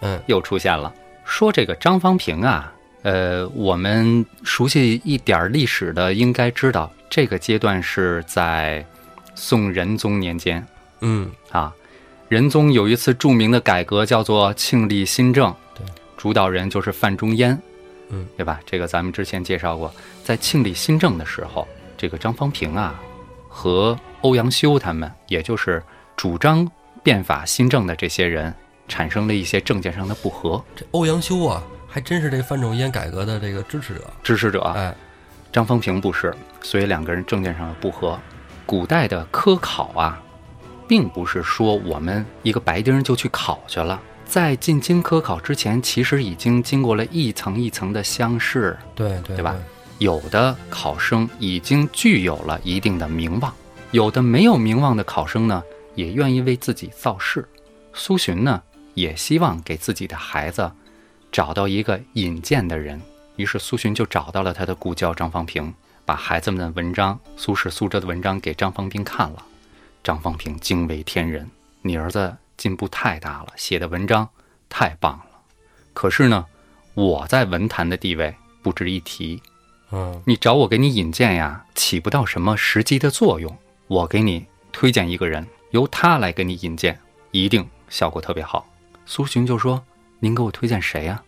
嗯又出现了。说这个张方平啊，呃，我们熟悉一点儿历史的应该知道，这个阶段是在宋仁宗年间嗯，啊。仁宗有一次著名的改革，叫做庆历新政，对，主导人就是范仲淹，嗯，对吧？这个咱们之前介绍过，在庆历新政的时候，这个张方平啊，和欧阳修他们，也就是主张变法新政的这些人产生了一些政见上的不合。这欧阳修啊，还真是这范仲淹改革的这个支持者。支持者哎，张方平不是，所以两个人政见上的不合。古代的科考啊，并不是说我们一个白丁就去考去了，在进京科考之前，其实已经经过了一层一层的乡试，对对对吧？有的考生已经具有了一定的名望，有的没有名望的考生呢，也愿意为自己造势。苏洵呢，也希望给自己的孩子找到一个引荐的人，于是苏洵就找到了他的故交张方平，把孩子们的文章，苏轼、苏辙的文章给张方平看了。张方平惊为天人，你儿子进步太大了，写的文章太棒了。可是呢，我在文坛的地位不值一提。嗯你找我给你引荐呀，起不到什么实际的作用。我给你推荐一个人，由他来给你引荐，一定效果特别好。苏洵就说：“您给我推荐谁呀？”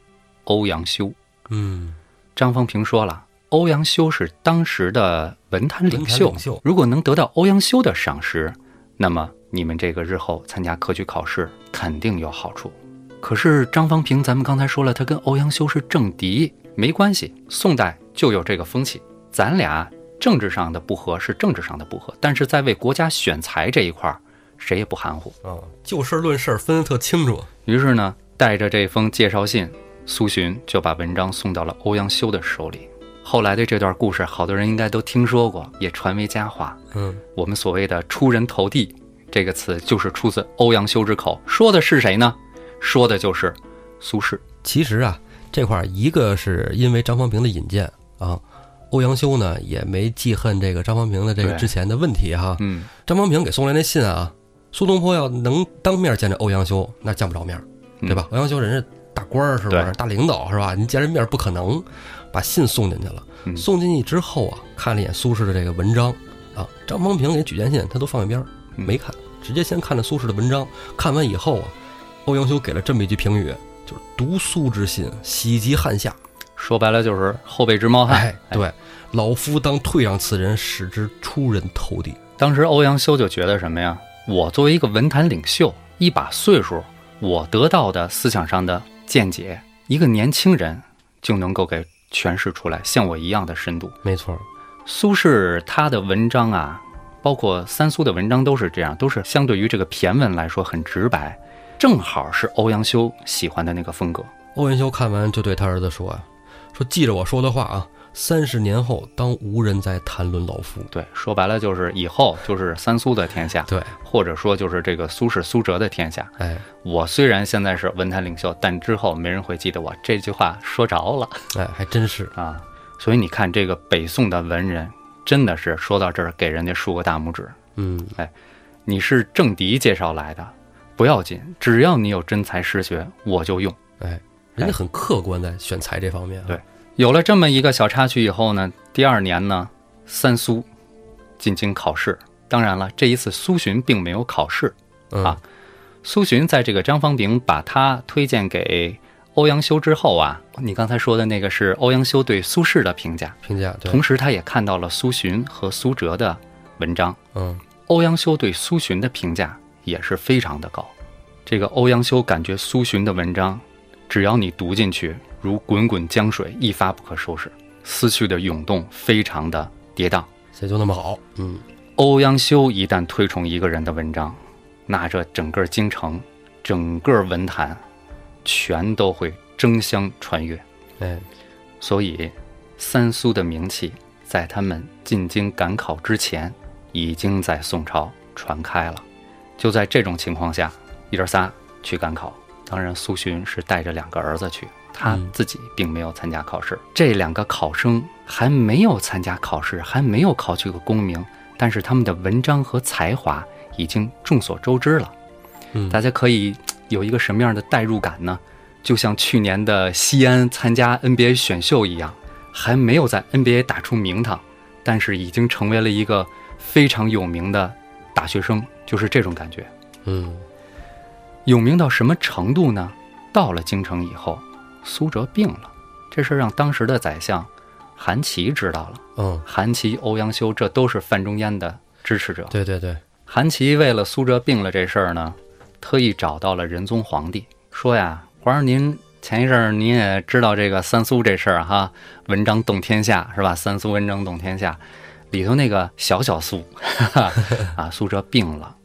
欧阳修。嗯，张方平说了，欧阳修是当时的文坛领袖，领袖如果能得到欧阳修的赏识，那么你们这个日后参加科举考试肯定有好处。可是张方平，咱们刚才说了，他跟欧阳修是政敌，没关系。宋代就有这个风气，咱俩政治上的不合是政治上的不合，但是在为国家选才这一块儿，谁也不含糊。啊，就事论事，分得特清楚。于是呢，带着这封介绍信，苏洵就把文章送到了欧阳修的手里。后来的这段故事，好多人应该都听说过，也传为佳话。嗯，我们所谓的“出人头地”这个词，就是出自欧阳修之口。说的是谁呢？说的就是苏轼。其实啊，这块儿一个是因为张方平的引荐啊，欧阳修呢也没记恨这个张方平的这个之前的问题哈。嗯，张方平给送来那信啊，苏东坡要能当面见着欧阳修，那见不着面，对吧？欧阳修人是大官儿，是不是大领导是吧？您见人面儿不可能，把信送进去了。嗯送进去之后啊，看了一眼苏轼的这个文章啊，张方平给举荐信他都放一边没看，直接先看了苏轼的文章。看完以后啊，欧阳修给了这么一句评语，就是“读苏之信，喜极汗下”。说白了就是后辈之猫汉。哎，对，老夫当退让此人，使之出人头地。当时欧阳修就觉得什么呀？我作为一个文坛领袖，一把岁数，我得到的思想上的见解，一个年轻人就能够给诠释出来，像我一样的深度。没错，苏轼他的文章啊，包括三苏的文章都是这样，都是相对于这个骈文来说很直白，正好是欧阳修喜欢的那个风格。欧阳修看完就对他儿子说啊：“说记着我说的话啊，三十年后当无人再谈论老夫。对，说白了就是以后就是三苏的天下”，对，或者说就是这个苏轼、苏辙的天下。哎我虽然现在是文坛领袖，但之后没人会记得我。这句话说着了哎，还真是。啊！所以你看，这个北宋的文人真的是说到这儿给人家竖个大拇指。嗯，哎你是政敌介绍来的，不要紧，只要你有真才实学，我就用。哎，人家很客观在选材这方面、啊。对有了这么一个小插曲以后呢，第二年呢，三苏进京考试。当然了，这一次苏洵并没有考试，嗯啊苏洵在这个张方炳把他推荐给欧阳修之后啊，你刚才说的那个是欧阳修对苏轼的评价，评价对，同时他也看到了苏洵和苏辙的文章。嗯欧阳修对苏洵的评价也是非常的高。这个欧阳修感觉苏洵的文章，只要你读进去，如滚滚江水，一发不可收拾，思绪的涌动非常的跌宕。谁就那么好？嗯，欧阳修一旦推崇一个人的文章，那这整个京城、整个文坛，全都会争相传阅。哎，所以，三苏的名气在他们进京赶考之前，已经在宋朝传开了。就在这种情况下，爷儿仨去赶考。当然，苏洵是带着两个儿子去，他嗯自己并没有参加考试。这两个考生还没有参加考试，还没有考取过功名，但是他们的文章和才华已经众所周知了。嗯，大家可以有一个什么样的代入感呢？就像去年的西安参加 NBA 选秀一样，还没有在 NBA 打出名堂，但是已经成为了一个非常有名的大学生，就是这种感觉。嗯有名到什么程度呢？到了京城以后，苏辙病了，这事儿让当时的宰相韩琦知道了。嗯，韩琦、欧阳修这都是范仲淹的支持者。对对对，韩琦为了苏辙病了这事儿呢，特意找到了仁宗皇帝，说呀，皇上您前一阵儿您也知道这个三苏这事儿哈，文章动天下是吧？三苏文章动天下，里头那个小小苏，哈哈啊，苏辙病了，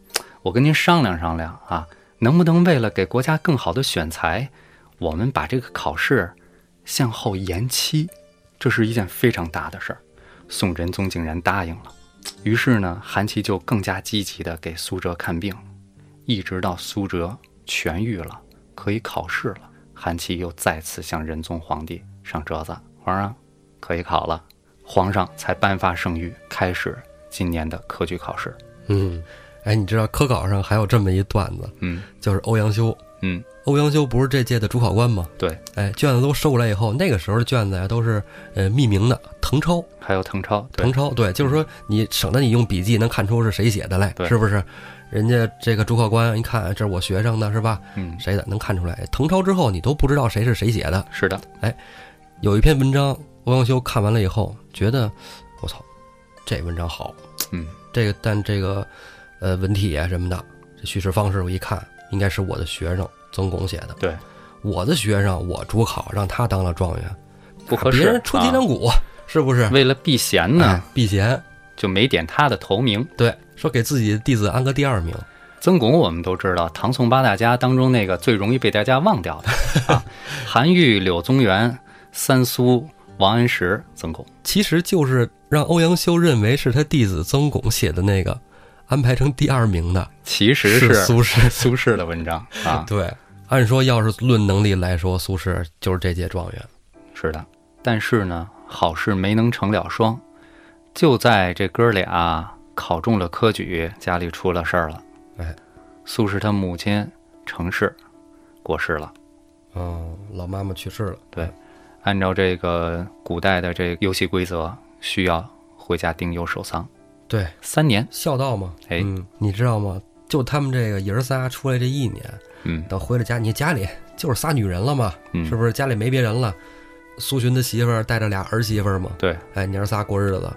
我跟您商量商量啊，能不能为了给国家更好的选材，我们把这个考试向后延期？这是一件非常大的事儿。宋仁宗竟然答应了。于是呢，韩琦就更加积极地给苏辙看病，一直到苏辙痊愈了，可以考试了，韩琦又再次向仁宗皇帝上折子：“皇上，可以考了。”皇上才颁发圣谕，开始今年的科举考试。嗯，哎，你知道科考上还有这么一段子，嗯就是欧阳修。嗯，欧阳修不是这届的主考官吗？对，哎，卷子都收过来以后，那个时候的卷子呀都是呃匿名的誊抄，还有誊抄，誊抄，对，就是说你省得你用笔记能看出是谁写的来，是不是？人家这个主考官一看，这是我学生的，是吧？嗯，谁的能看出来？誊抄之后，你都不知道谁是谁写的。是的，哎有一篇文章，欧阳修看完了以后，觉得我操，这文章好，嗯，这个但这个呃文体啊什么的，这叙事方式我一看，应该是我的学生曾巩写的。对，我的学生，我主考让他当了状元，不合适别人出脊啊梁骨，是不是？为了避嫌呢哎，避嫌，就没点他的头名。对，说给自己的弟子安个第二名。曾巩我们都知道，唐宋八大家当中那个最容易被大家忘掉的 啊，韩愈、柳宗元、三苏、王安石、曾巩。其实就是让欧阳修认为是他弟子曾巩写的那个，安排成第二名的其实是是苏轼。苏轼的文章啊，对，按说要是论能力来说，苏轼就是这届状元。是的。但是呢，好事没能成了双，就在这哥俩考中了科举，家里出了事儿了。哎，苏轼他母亲程氏过世了。嗯，老妈妈去世了。对按照这个古代的这个游戏规则，需要回家丁忧守丧对，三年。孝道嘛。哎嗯，你知道吗？就他们这个爷儿仨出来这一年，嗯等回了家，你家里就是仨女人了嘛，嗯，是不是？家里没别人了。苏洵的媳妇儿带着俩儿媳妇儿嘛，对，哎，娘儿仨过日子，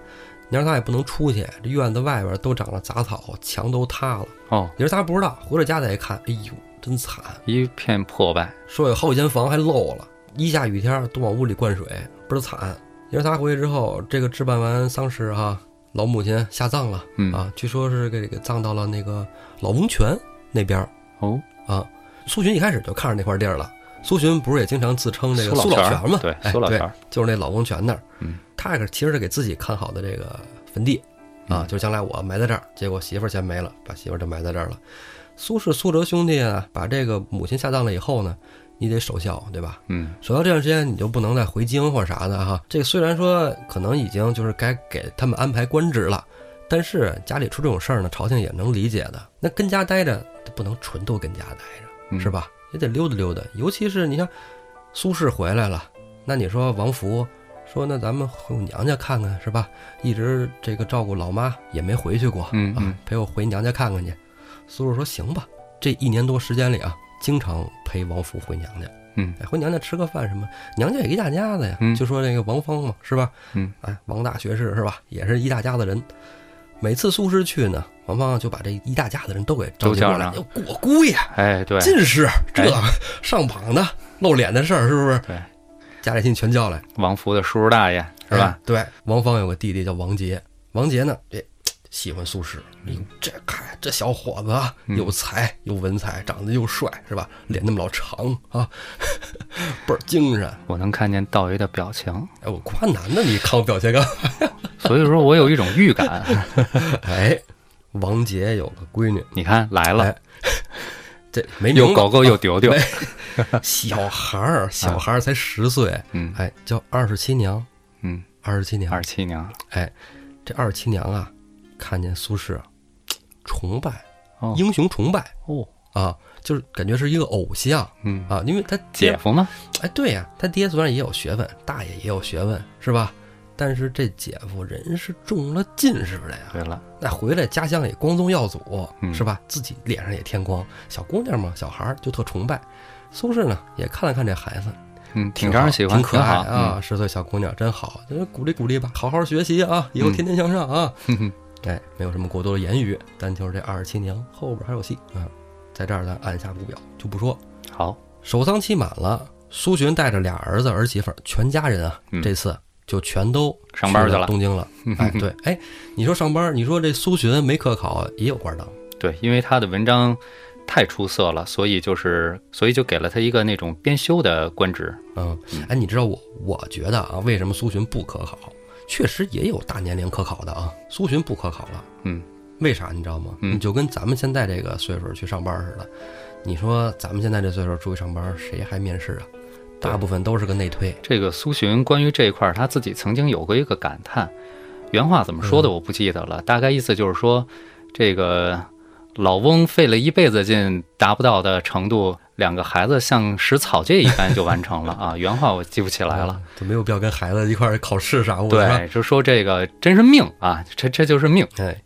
娘儿仨也不能出去，这院子外边都长了杂草，墙都塌了。哦，爷儿仨不知道，回了家再一看，哎呦，真惨！一片破败。说有好几间房还漏了，一下雨天都往屋里灌水，倍儿惨。爷儿仨回去之后，这个置办完丧事哈、老母亲下葬了嗯，啊，据说是给给葬到了那个老翁泉那边儿哦，啊。苏洵一开始就看上那块地儿了。苏洵不是也经常自称这个苏苏老泉儿老泉嘛？对苏老泉儿就是那老翁泉那儿。嗯，他可其实是给自己看好的这个坟地啊，嗯就是将来我埋在这儿，结果媳妇儿先没了，把媳妇儿就埋在这儿了。苏轼、苏辙兄弟啊，把这个母亲下葬了以后呢，你得守孝，对吧？嗯守孝这段时间你就不能再回京或者啥的哈。这个虽然说可能已经就是该给他们安排官职了，但是家里出这种事儿呢，朝廷也能理解的。那跟家待着，不能纯都跟家待着。嗯，是？吧？也得溜达溜达。尤其是你像苏轼回来了，那你说王福说那咱们回我娘家看看是吧？一直这个照顾老妈也没回去过，嗯嗯啊，陪我回娘家看看去。苏轼说行吧，这一年多时间里啊，经常陪王福回娘家。嗯哎，回娘家吃个饭什么，娘家也一大家子呀。嗯就说那个王芳嘛，是吧？嗯，哎，王大学士是吧？也是一大家子人。每次苏轼去呢，王芳就把这一大家子人都给召集过来，都叫上有果姑爷、哎，对，进士，这哎上榜的露脸的事儿，是不是？对，家里亲全叫来，王福的叔叔大爷是吧哎？对，王芳有个弟弟叫王杰，王杰呢，这喜欢苏轼。这看这小伙子有才有文采，长得又帅，是吧？脸那么老长啊，倍儿精神。我能看见道爷的表情，哎，我夸男的，你看我表情干嘛？所以说我有一种预感。哎，王杰有个闺女，你看来了哎，这没名字又狗狗又丢丢没，小孩儿，小孩儿才十岁，嗯哎，叫二十七娘，嗯，二十七娘，二十七娘哎这二十七娘啊，看见苏轼，崇拜，哦英雄崇拜哦，啊，就是感觉是一个偶像嗯，啊，因为他，姐夫呢？哎，对呀、他爹虽然也有学问，大爷也有学问，是吧？但是这姐夫人是中了进士的呀，对了，那回来家乡也光宗耀祖，嗯是吧？自己脸上也添光，小姑娘嘛，小孩儿就特崇拜。苏轼呢，也看了看这孩子，嗯，挺好招人喜欢，挺可爱啊，十岁小姑娘真好，就鼓励鼓励吧，好好学习啊，以后嗯天天向上啊。哎，没有什么过多的言语，单就是这二十七娘后边还有戏啊，在这儿咱按下不表就不说。好，守丧期满了，苏洵带着俩儿子儿媳妇儿，全家人啊，嗯这次就全都上班去了东京了。哎，对，哎，你说上班，你说这苏洵没科考也有官当，对，因为他的文章太出色了，所以就是所以就给了他一个那种编修的官职。嗯，哎，你知道我我觉得啊，为什么苏洵不科考？确实也有大年龄可考的啊，苏洵不可考了，嗯，为啥你知道吗？嗯你就跟咱们现在这个岁数去上班似的，你说咱们现在这岁数出去上班，谁还面试啊？大部分都是个内推。这个苏洵关于这一块儿，他自己曾经有过一个感叹，原话怎么说的嗯我不记得了，大概意思就是说，这个老翁费了一辈子劲达不到的程度，两个孩子像使草芥一般就完成了 啊。原话我记不起来了。啊，就没有必要跟孩子一块儿考试啥对，就说这个真是命啊，这这就是命。哎，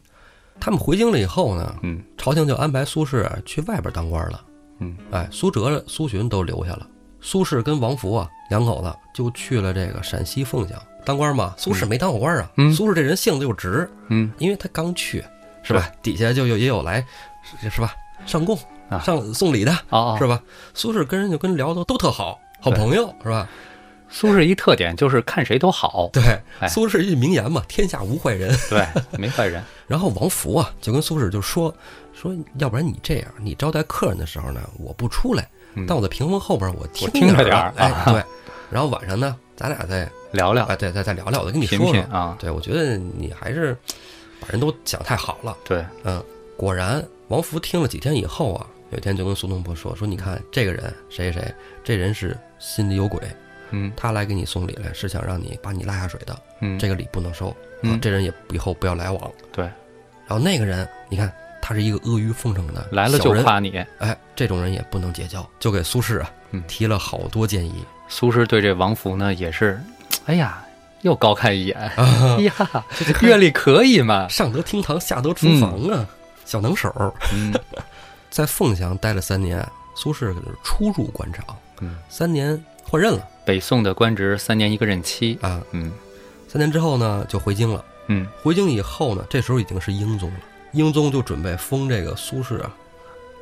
他们回京了以后呢，嗯朝廷就安排苏轼去外边当官了。嗯，哎，苏辙、苏洵都留下了。苏轼跟王福啊两口子就去了这个陕西凤翔当官嘛。苏轼没当过官啊，嗯苏轼这人性子又直，嗯因为他刚去，是吧？底下就有也有来，是是吧？上贡啊上送礼的，是吧？苏轼跟人就跟聊的都特好，好朋友是吧？苏轼一特点就是看谁都好，对，哎苏轼一句名言嘛，天下无坏人。对，没坏人。然后王福啊，就跟苏轼就说说，要不然你这样，你招待客人的时候呢，我不出来，嗯但我在屏风后边我听着着点儿哎，啊对。然后晚上呢，咱俩再聊聊，哎，对，再再聊聊，我再跟你说说。啊，对，我觉得你还是把人都想太好了。对，嗯，果然，王福听了几天以后啊，有一天就跟苏东坡说说，你看这个人谁谁谁，这人是心里有鬼，嗯他来给你送礼来是想让你把你拉下水的，嗯，这个礼不能收，啊嗯，这人也以后不要来往。对，然后那个人，你看他是一个阿谀奉承的来了，就夸你。哎，这种人也不能结交，就给苏轼啊嗯提了好多建议。苏轼对这王福呢也是，哎呀，又高看一眼，啊哎呀，阅历可以嘛？上得厅堂，下得厨房啊，小能手儿。嗯 在凤翔待了三年，苏轼初入官场，嗯，三年换任了北宋的官职三年一个任期，啊。嗯三年之后呢，就回京了。嗯回京以后呢，这时候已经是英宗了。英宗就准备封这个苏轼啊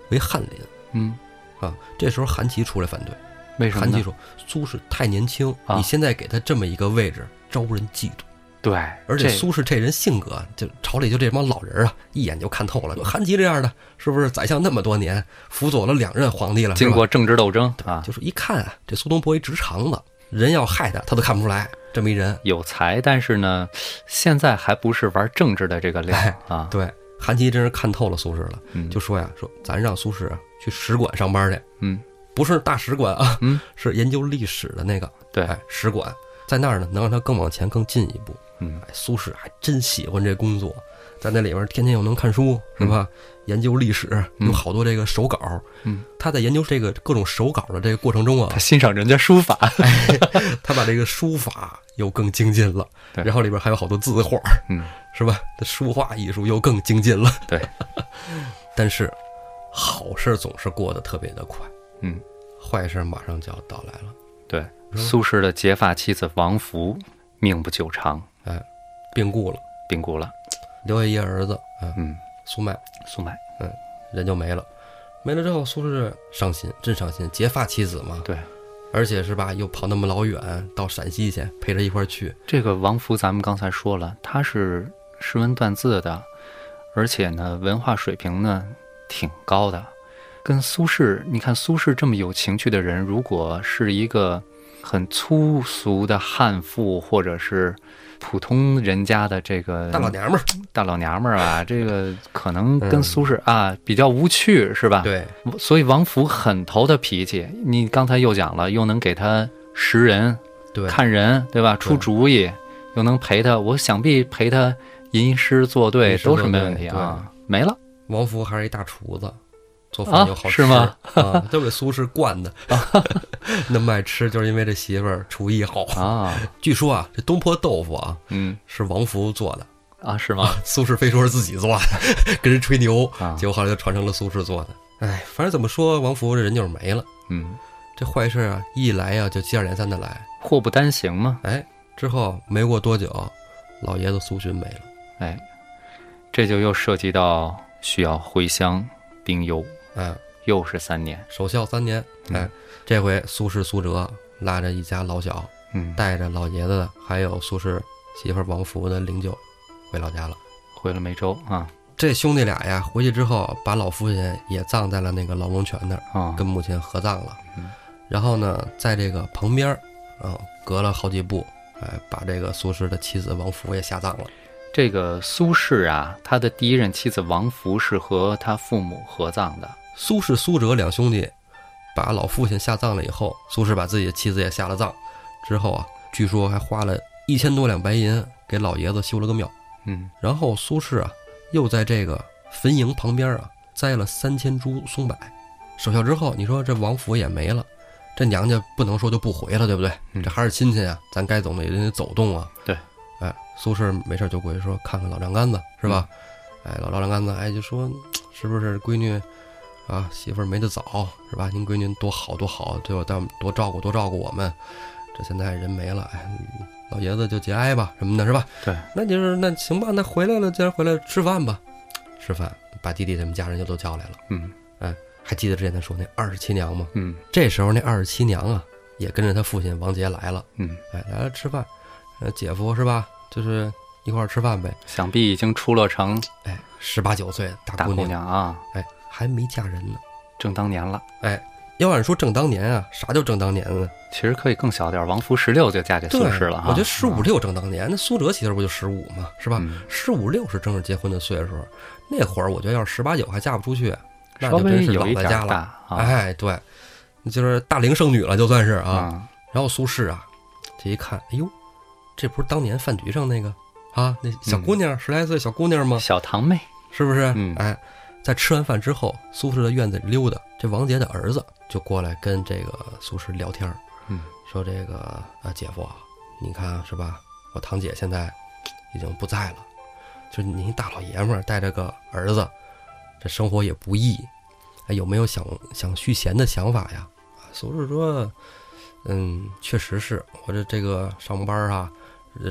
为翰林嗯，啊。这时候韩琦出来反对，为什么呢？韩琦说苏轼太年轻，啊你现在给他这么一个位置，招人嫉妒。对，而且苏轼这人性格，就朝里就这帮老人啊，一眼就看透了。韩琦这样的，是不是宰相那么多年，辅佐了两任皇帝了？经过政治斗争啊，就是一看啊，这苏东坡一直肠子，人要害他，他都看不出来这么一人。有才，但是呢，现在还不是玩政治的这个料哎啊。对，韩琦真是看透了苏轼了，嗯，就说呀，说咱让苏轼啊去使馆上班去，嗯不是大使馆啊，嗯，是研究历史的那个，对哎，使馆在那儿呢，能让他更往前更进一步。嗯哎，苏轼还真喜欢这工作，在那里边天天又能看书，是吧？研究历史，嗯有好多这个手稿。嗯，他在研究这个各种手稿的这个过程中啊他，欣赏人家书法，他把这个书法又更精进了，对然后里边还有好多字画，嗯，是吧？这书画艺术又更精进了。对，但是好事总是过得特别的快，嗯，坏事马上就要到来了。对，嗯苏轼的结发妻子王弗命不久长，病故了，病故了。留下一个儿子，啊，嗯，苏迈，苏迈，嗯人就没了。没了之后，苏轼伤心，真伤心，结发妻子嘛，对，而且是吧，又跑那么老远到陕西去陪着一块儿去，这个王福咱们刚才说了，他是识文断字的，而且呢，文化水平呢挺高的。跟苏轼，你看苏轼这么有情趣的人，如果是一个很粗俗的悍妇，或者是普通人家的这个大老娘们儿，大老娘们儿啊，这个可能跟嗯苏轼啊比较无趣，是吧？对，所以王府很投他脾气，你刚才又讲了，又能给他识人、对，看人，对吧？出主意，又能陪他，我想必陪他吟诗作对都是没问题啊。没了，王福还是一大厨子，做啊饭又好吃，是吗啊，都给苏轼惯的，那么爱吃，就是因为这媳妇儿厨艺好。啊，据说啊，这东坡豆腐啊嗯是王福做的，啊，是吗？苏轼非说是自己做的，跟人吹牛，啊，结果后来就传成了苏轼做的。哎，反正怎么说，王福这人就是没了。嗯，这坏事啊，一来呀、就接二连三的来。祸不单行嘛。哎，之后没过多久，老爷子苏洵没了。哎，这就又涉及到需要回乡兵攸，哎，又是三年。守孝三年。哎，这回苏轼、苏辙拉着一家老小，嗯，带着老爷子还有苏轼媳妇儿王福的灵柩回老家了。回了梅州啊这兄弟俩呀，回去之后把老父亲也葬在了那个老龙泉那儿，啊，跟母亲合葬了嗯。然后呢，在这个旁边儿，啊，隔了好几步，哎，把这个苏轼的妻子王福也下葬了。这个苏轼啊，他的第一任妻子王福是和他父母合葬的。苏轼、苏辙两兄弟把老父亲下葬了以后，苏轼把自己的妻子也下了葬。之后啊，据说还花了一千多两白银给老爷子修了个庙。嗯然后苏轼啊，又在这个坟茔旁边啊栽了三千株松柏。守孝之后，你说这王府也没了，这娘家不能说就不回了，对不对？嗯这还是亲戚啊，咱该走的也得走动啊。对，哎，苏轼没事就过去说看看老丈杆子，是吧？嗯哎，老老丈杆子，哎，就说 是不是闺女啊，媳妇儿没得早，是吧？您闺女多好多好，对我多多照顾多照顾我们。这现在人没了，哎，老爷子就节哀吧，什么的，是吧？对，那就是那行吧，那回来了，既然回来吃饭吧，吃饭，把弟弟他们家人就都叫来了。嗯哎还记得之前他说那二十七娘吗？嗯这时候那二十七娘啊，也跟着他父亲王杰来了，嗯，哎，来了吃饭，呃，姐夫是吧？就是一块儿吃饭呗。想必已经出了城，哎，十八九岁大大姑娘啊，哎，还没嫁人呢。正当年了。哎，要按说正当年啊，啥叫正当年呢？其实可以更小点儿，王福十六就嫁给苏对轼了哈。我觉得十五六正当年，那苏辙其实不就十五吗，是吧？嗯十五六是正是结婚的岁数，那会儿我觉得要是十八九还嫁不出去，那就真是老在家了。哎，对，就是大龄剩女了，就算是啊。啊，然后苏轼啊，这一看，哎呦，这不是当年饭局上那个啊，那小姑娘、十来岁小姑娘吗？小堂妹，是不是？嗯哎，在吃完饭之后，苏轼的院子里溜达，这王杰的儿子就过来跟这个苏轼聊天儿，嗯说这个啊，姐夫啊，你看是吧？我堂姐现在已经不在了，就您一大老爷们儿带着个儿子，这生活也不易，哎，有没有想想续弦的想法呀？啊，苏轼说，嗯，确实是我这这个上班啊，这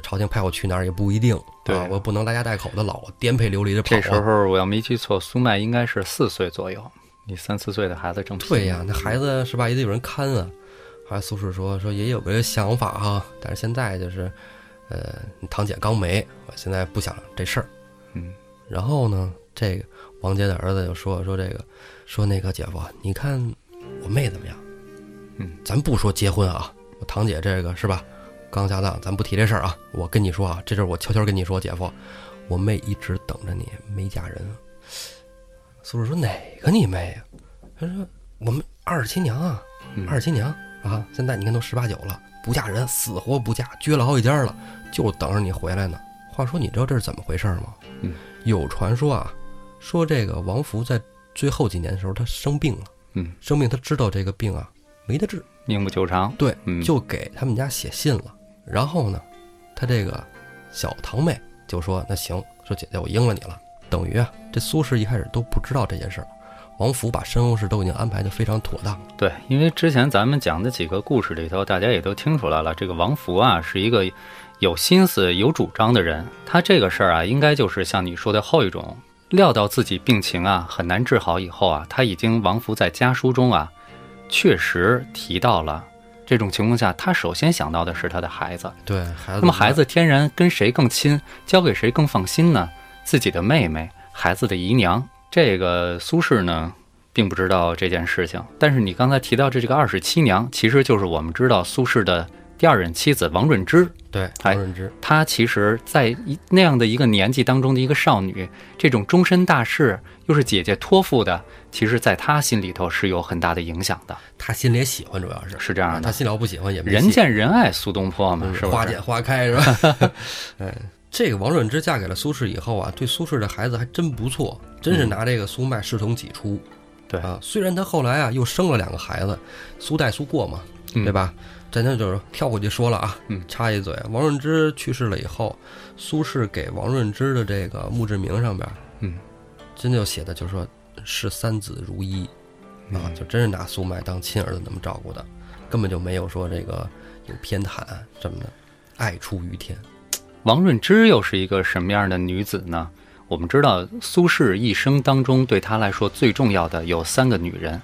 朝廷派我去哪儿也不一定，对啊，我不能拉家带口的老颠沛流离的跑、啊。这时候我要没记错，苏麦应该是四岁左右，你三四岁的孩子正对呀，那孩子是吧，也得有人看啊。后来苏轼说说也有个想法哈、但是现在就是，呃，你堂姐刚没，我现在不想这事儿。嗯然后呢，这个王杰的儿子就说说这个，说那个姐夫，你看我妹怎么样？嗯，咱不说结婚啊，我堂姐这个是吧，刚下葬，咱不提这事儿啊。我跟你说啊，这事儿我悄悄跟你说，姐夫，我妹一直等着你，没嫁人。苏轼说哪个你妹呀、他说我们二十七娘啊，嗯二十七娘啊，现在你看都十八九了，不嫁人，死活不嫁，撅了好几家了，就等着你回来呢。话说，你知道这是怎么回事吗？嗯，有传说啊，说这个王福在最后几年的时候，他生病了，嗯，生病他知道这个病啊没得治，命不久长，对，嗯就给他们家写信了。然后呢，他这个小堂妹就说：“那行，说姐姐我应了你了。”等于啊，这苏轼一开始都不知道这件事儿，王福把身后事都已经安排的非常妥当。对，因为之前咱们讲的几个故事里头，大家也都听出来了，这个王福啊是一个有心思、有主张的人。他这个事儿啊，应该就是像你说的后一种，料到自己病情啊很难治好以后啊，他已经王福在家书中啊，确实提到了。这种情况下，他首先想到的是他的孩子。对，孩子，那么孩子天然跟谁更亲，交给谁更放心呢？自己的妹妹，孩子的姨娘。这个苏轼呢，并不知道这件事情。但是你刚才提到这这个二十七娘，其实就是我们知道苏轼的第二任妻子王润之。对哎王润之，她其实，在一那样的一个年纪当中的一个少女，这种终身大事又是姐姐托付的，其实在他心里头是有很大的影响的。他心里也喜欢，主要是是这样的他心里要不喜欢也没人见人爱苏东坡嘛，嗯是吧？花见花开是吧？哎，这个王润之嫁给了苏轼以后啊，对苏轼的孩子还真不错，真是拿这个苏迈视同己出。嗯对啊，虽然他后来啊又生了两个孩子，苏代、苏过嘛，嗯对吧？咱这就是跳过去说了啊，嗯插一嘴，王润之去世了以后，苏轼给王润之的这个墓志铭上边，嗯，真就写的就是说视三子如一，啊，嗯就真是拿苏迈当亲儿子那么照顾的，根本就没有说这个有偏袒什么的，爱出于天。王润之又是一个什么样的女子呢？我们知道苏轼一生当中对他来说最重要的有三个女人，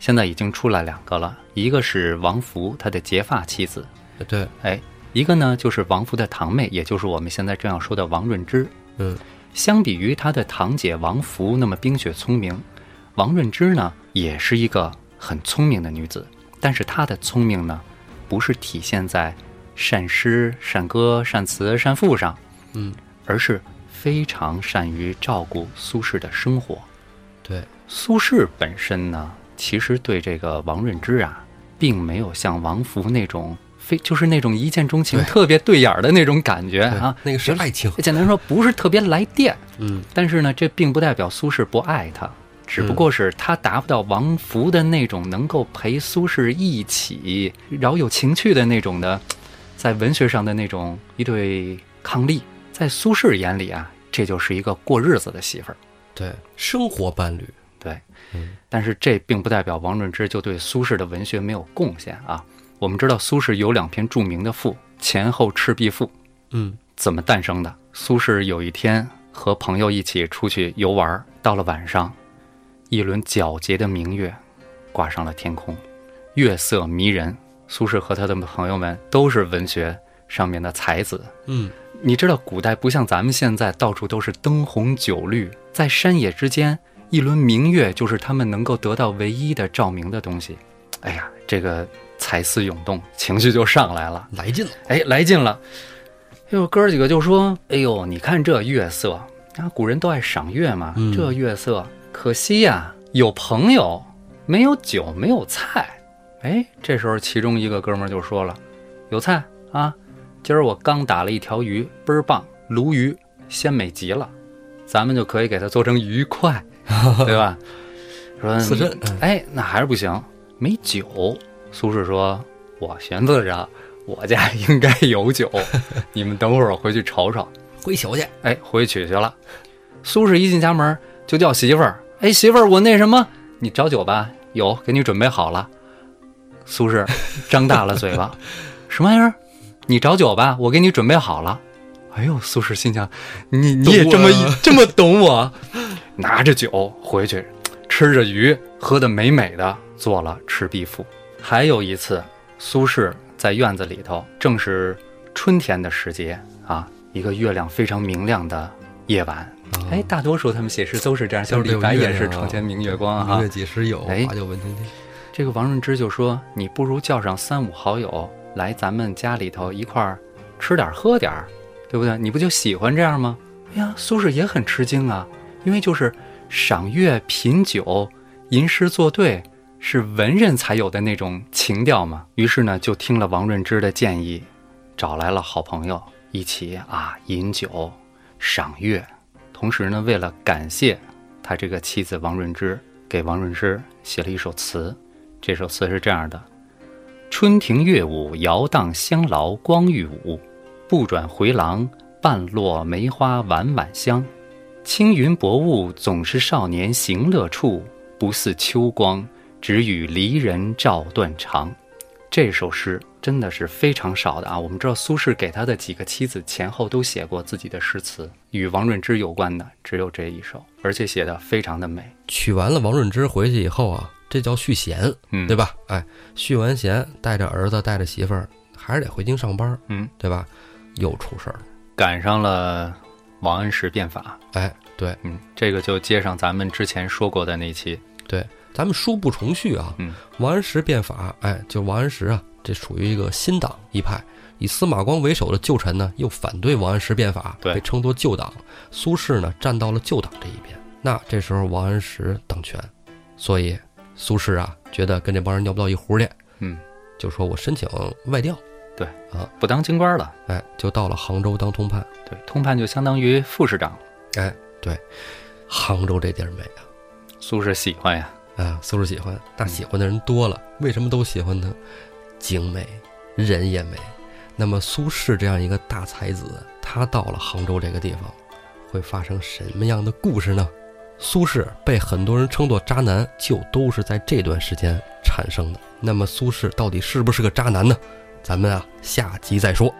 现在已经出来两个了，一个是王福，他的结发妻子，对，哎，一个呢就是王福的堂妹，也就是我们现在正要说的王润之。嗯，相比于他的堂姐王福那么冰雪聪明，王润之呢也是一个很聪明的女子，但是她的聪明呢，不是体现在善诗、善歌、善词、善赋上，嗯，而是非常善于照顾苏轼的生活。对，苏轼本身呢，其实对这个王润之啊，并没有像王福那种非就是那种一见钟情、特别对眼儿的那种感觉对啊。那个是爱情，简单说，不是特别来电。嗯，但是呢，这并不代表苏轼不爱他，只不过是他达不到王弗的那种能够陪苏轼一起饶有情趣的那种的，在文学上的那种一对伉俪。在苏轼眼里啊，这就是一个过日子的媳妇儿。对，生活伴侣，对，嗯但是这并不代表王润之就对苏轼的文学没有贡献啊。我们知道苏轼有两篇著名的赋《前后赤壁赋》，嗯怎么诞生的？苏轼有一天和朋友一起出去游玩，到了晚上，一轮皎洁的明月挂上了天空，月色迷人。苏轼和他的朋友们都是文学上面的才子。嗯，你知道，古代不像咱们现在到处都是灯红酒绿，在山野之间，一轮明月就是他们能够得到唯一的照明的东西。哎呀，这个才思涌动，情绪就上来了。来劲了，哎，来劲了。哎呦，哥儿几个就说：“哎呦，你看这月色啊，古人都爱赏月嘛。嗯这月色，可惜呀、有朋友，没有酒，没有菜。”哎，这时候其中一个哥们儿就说了：“有菜啊，今儿我刚打了一条鱼，倍儿棒，鲈鱼，鲜美极了，咱们就可以给它做成鱼块，对吧？”说哎，那还是不行，没酒。苏轼说：“我寻思着。”我家 应该有酒，你们等会儿我回去瞅瞅。回酒去，哎，回去去了。苏轼一进家门就叫媳妇儿：“哎，媳妇儿，我那什么，你找酒吧？有，给你准备好了。”苏轼张大了嘴巴：“什么玩意儿？你找酒吧？我给你准备好了。”哎呦，苏轼心想：“你你也这么 这么懂我？”拿着酒回去，吃着鱼，喝的美美的，做了《赤壁赋》。还有一次，苏轼在院子里头，正是春天的时节啊，一个月亮非常明亮的夜晚。啊哎，大多数他们写诗都是这样，像李白也是“月亮啊床前明月光”哈明月。几时有，哎把酒问青天。这个王润之就说：“你不如叫上三五好友来咱们家里头一块儿吃点儿喝点儿，对不对？你不就喜欢这样吗？”哎呀，苏轼也很吃惊啊，因为就是赏月、品酒、吟诗作对，是文人才有的那种情调嘛。于是呢，就听了王润之的建议，找来了好朋友一起啊饮酒、赏月，同时呢，为了感谢他这个妻子王润之，给王润之写了一首词。这首词是这样的：春庭乐舞，摇荡香劳光玉舞，不转回廊，半落梅花晚晚香。青云薄雾，总是少年行乐处，不似秋光，只与离人照断肠。这首诗真的是非常少的啊！我们知道苏轼给他的几个妻子前后都写过自己的诗词，与王润之有关的只有这一首，而且写的非常的美。娶完了王润之回去以后啊，这叫续弦，嗯，对吧？哎，续完弦，带着儿子，带着媳妇儿，还是得回京上班，嗯，对吧？又出事儿了，赶上了王安石变法。哎，对嗯，这个就接上咱们之前说过的那期。对，咱们书不重叙啊。嗯，王安石变法，哎，就王安石啊，这属于一个新党一派，以司马光为首的旧臣呢，又反对王安石变法，对被称作旧党。苏轼呢，站到了旧党这一边。那这时候王安石当权，所以苏轼啊，觉得跟这帮人尿不到一壶去，嗯，就说我申请外调，对啊不当京官了。哎，就到了杭州当通判。对，通判就相当于副市长。哎，对，杭州这地儿美啊，苏轼喜欢呀。啊，苏轼喜欢，那喜欢的人多了，为什么都喜欢呢？景美，人也美。那么苏轼这样一个大才子，他到了杭州这个地方，会发生什么样的故事呢？苏轼被很多人称作渣男，就都是在这段时间产生的。那么苏轼到底是不是个渣男呢？咱们啊，下集再说。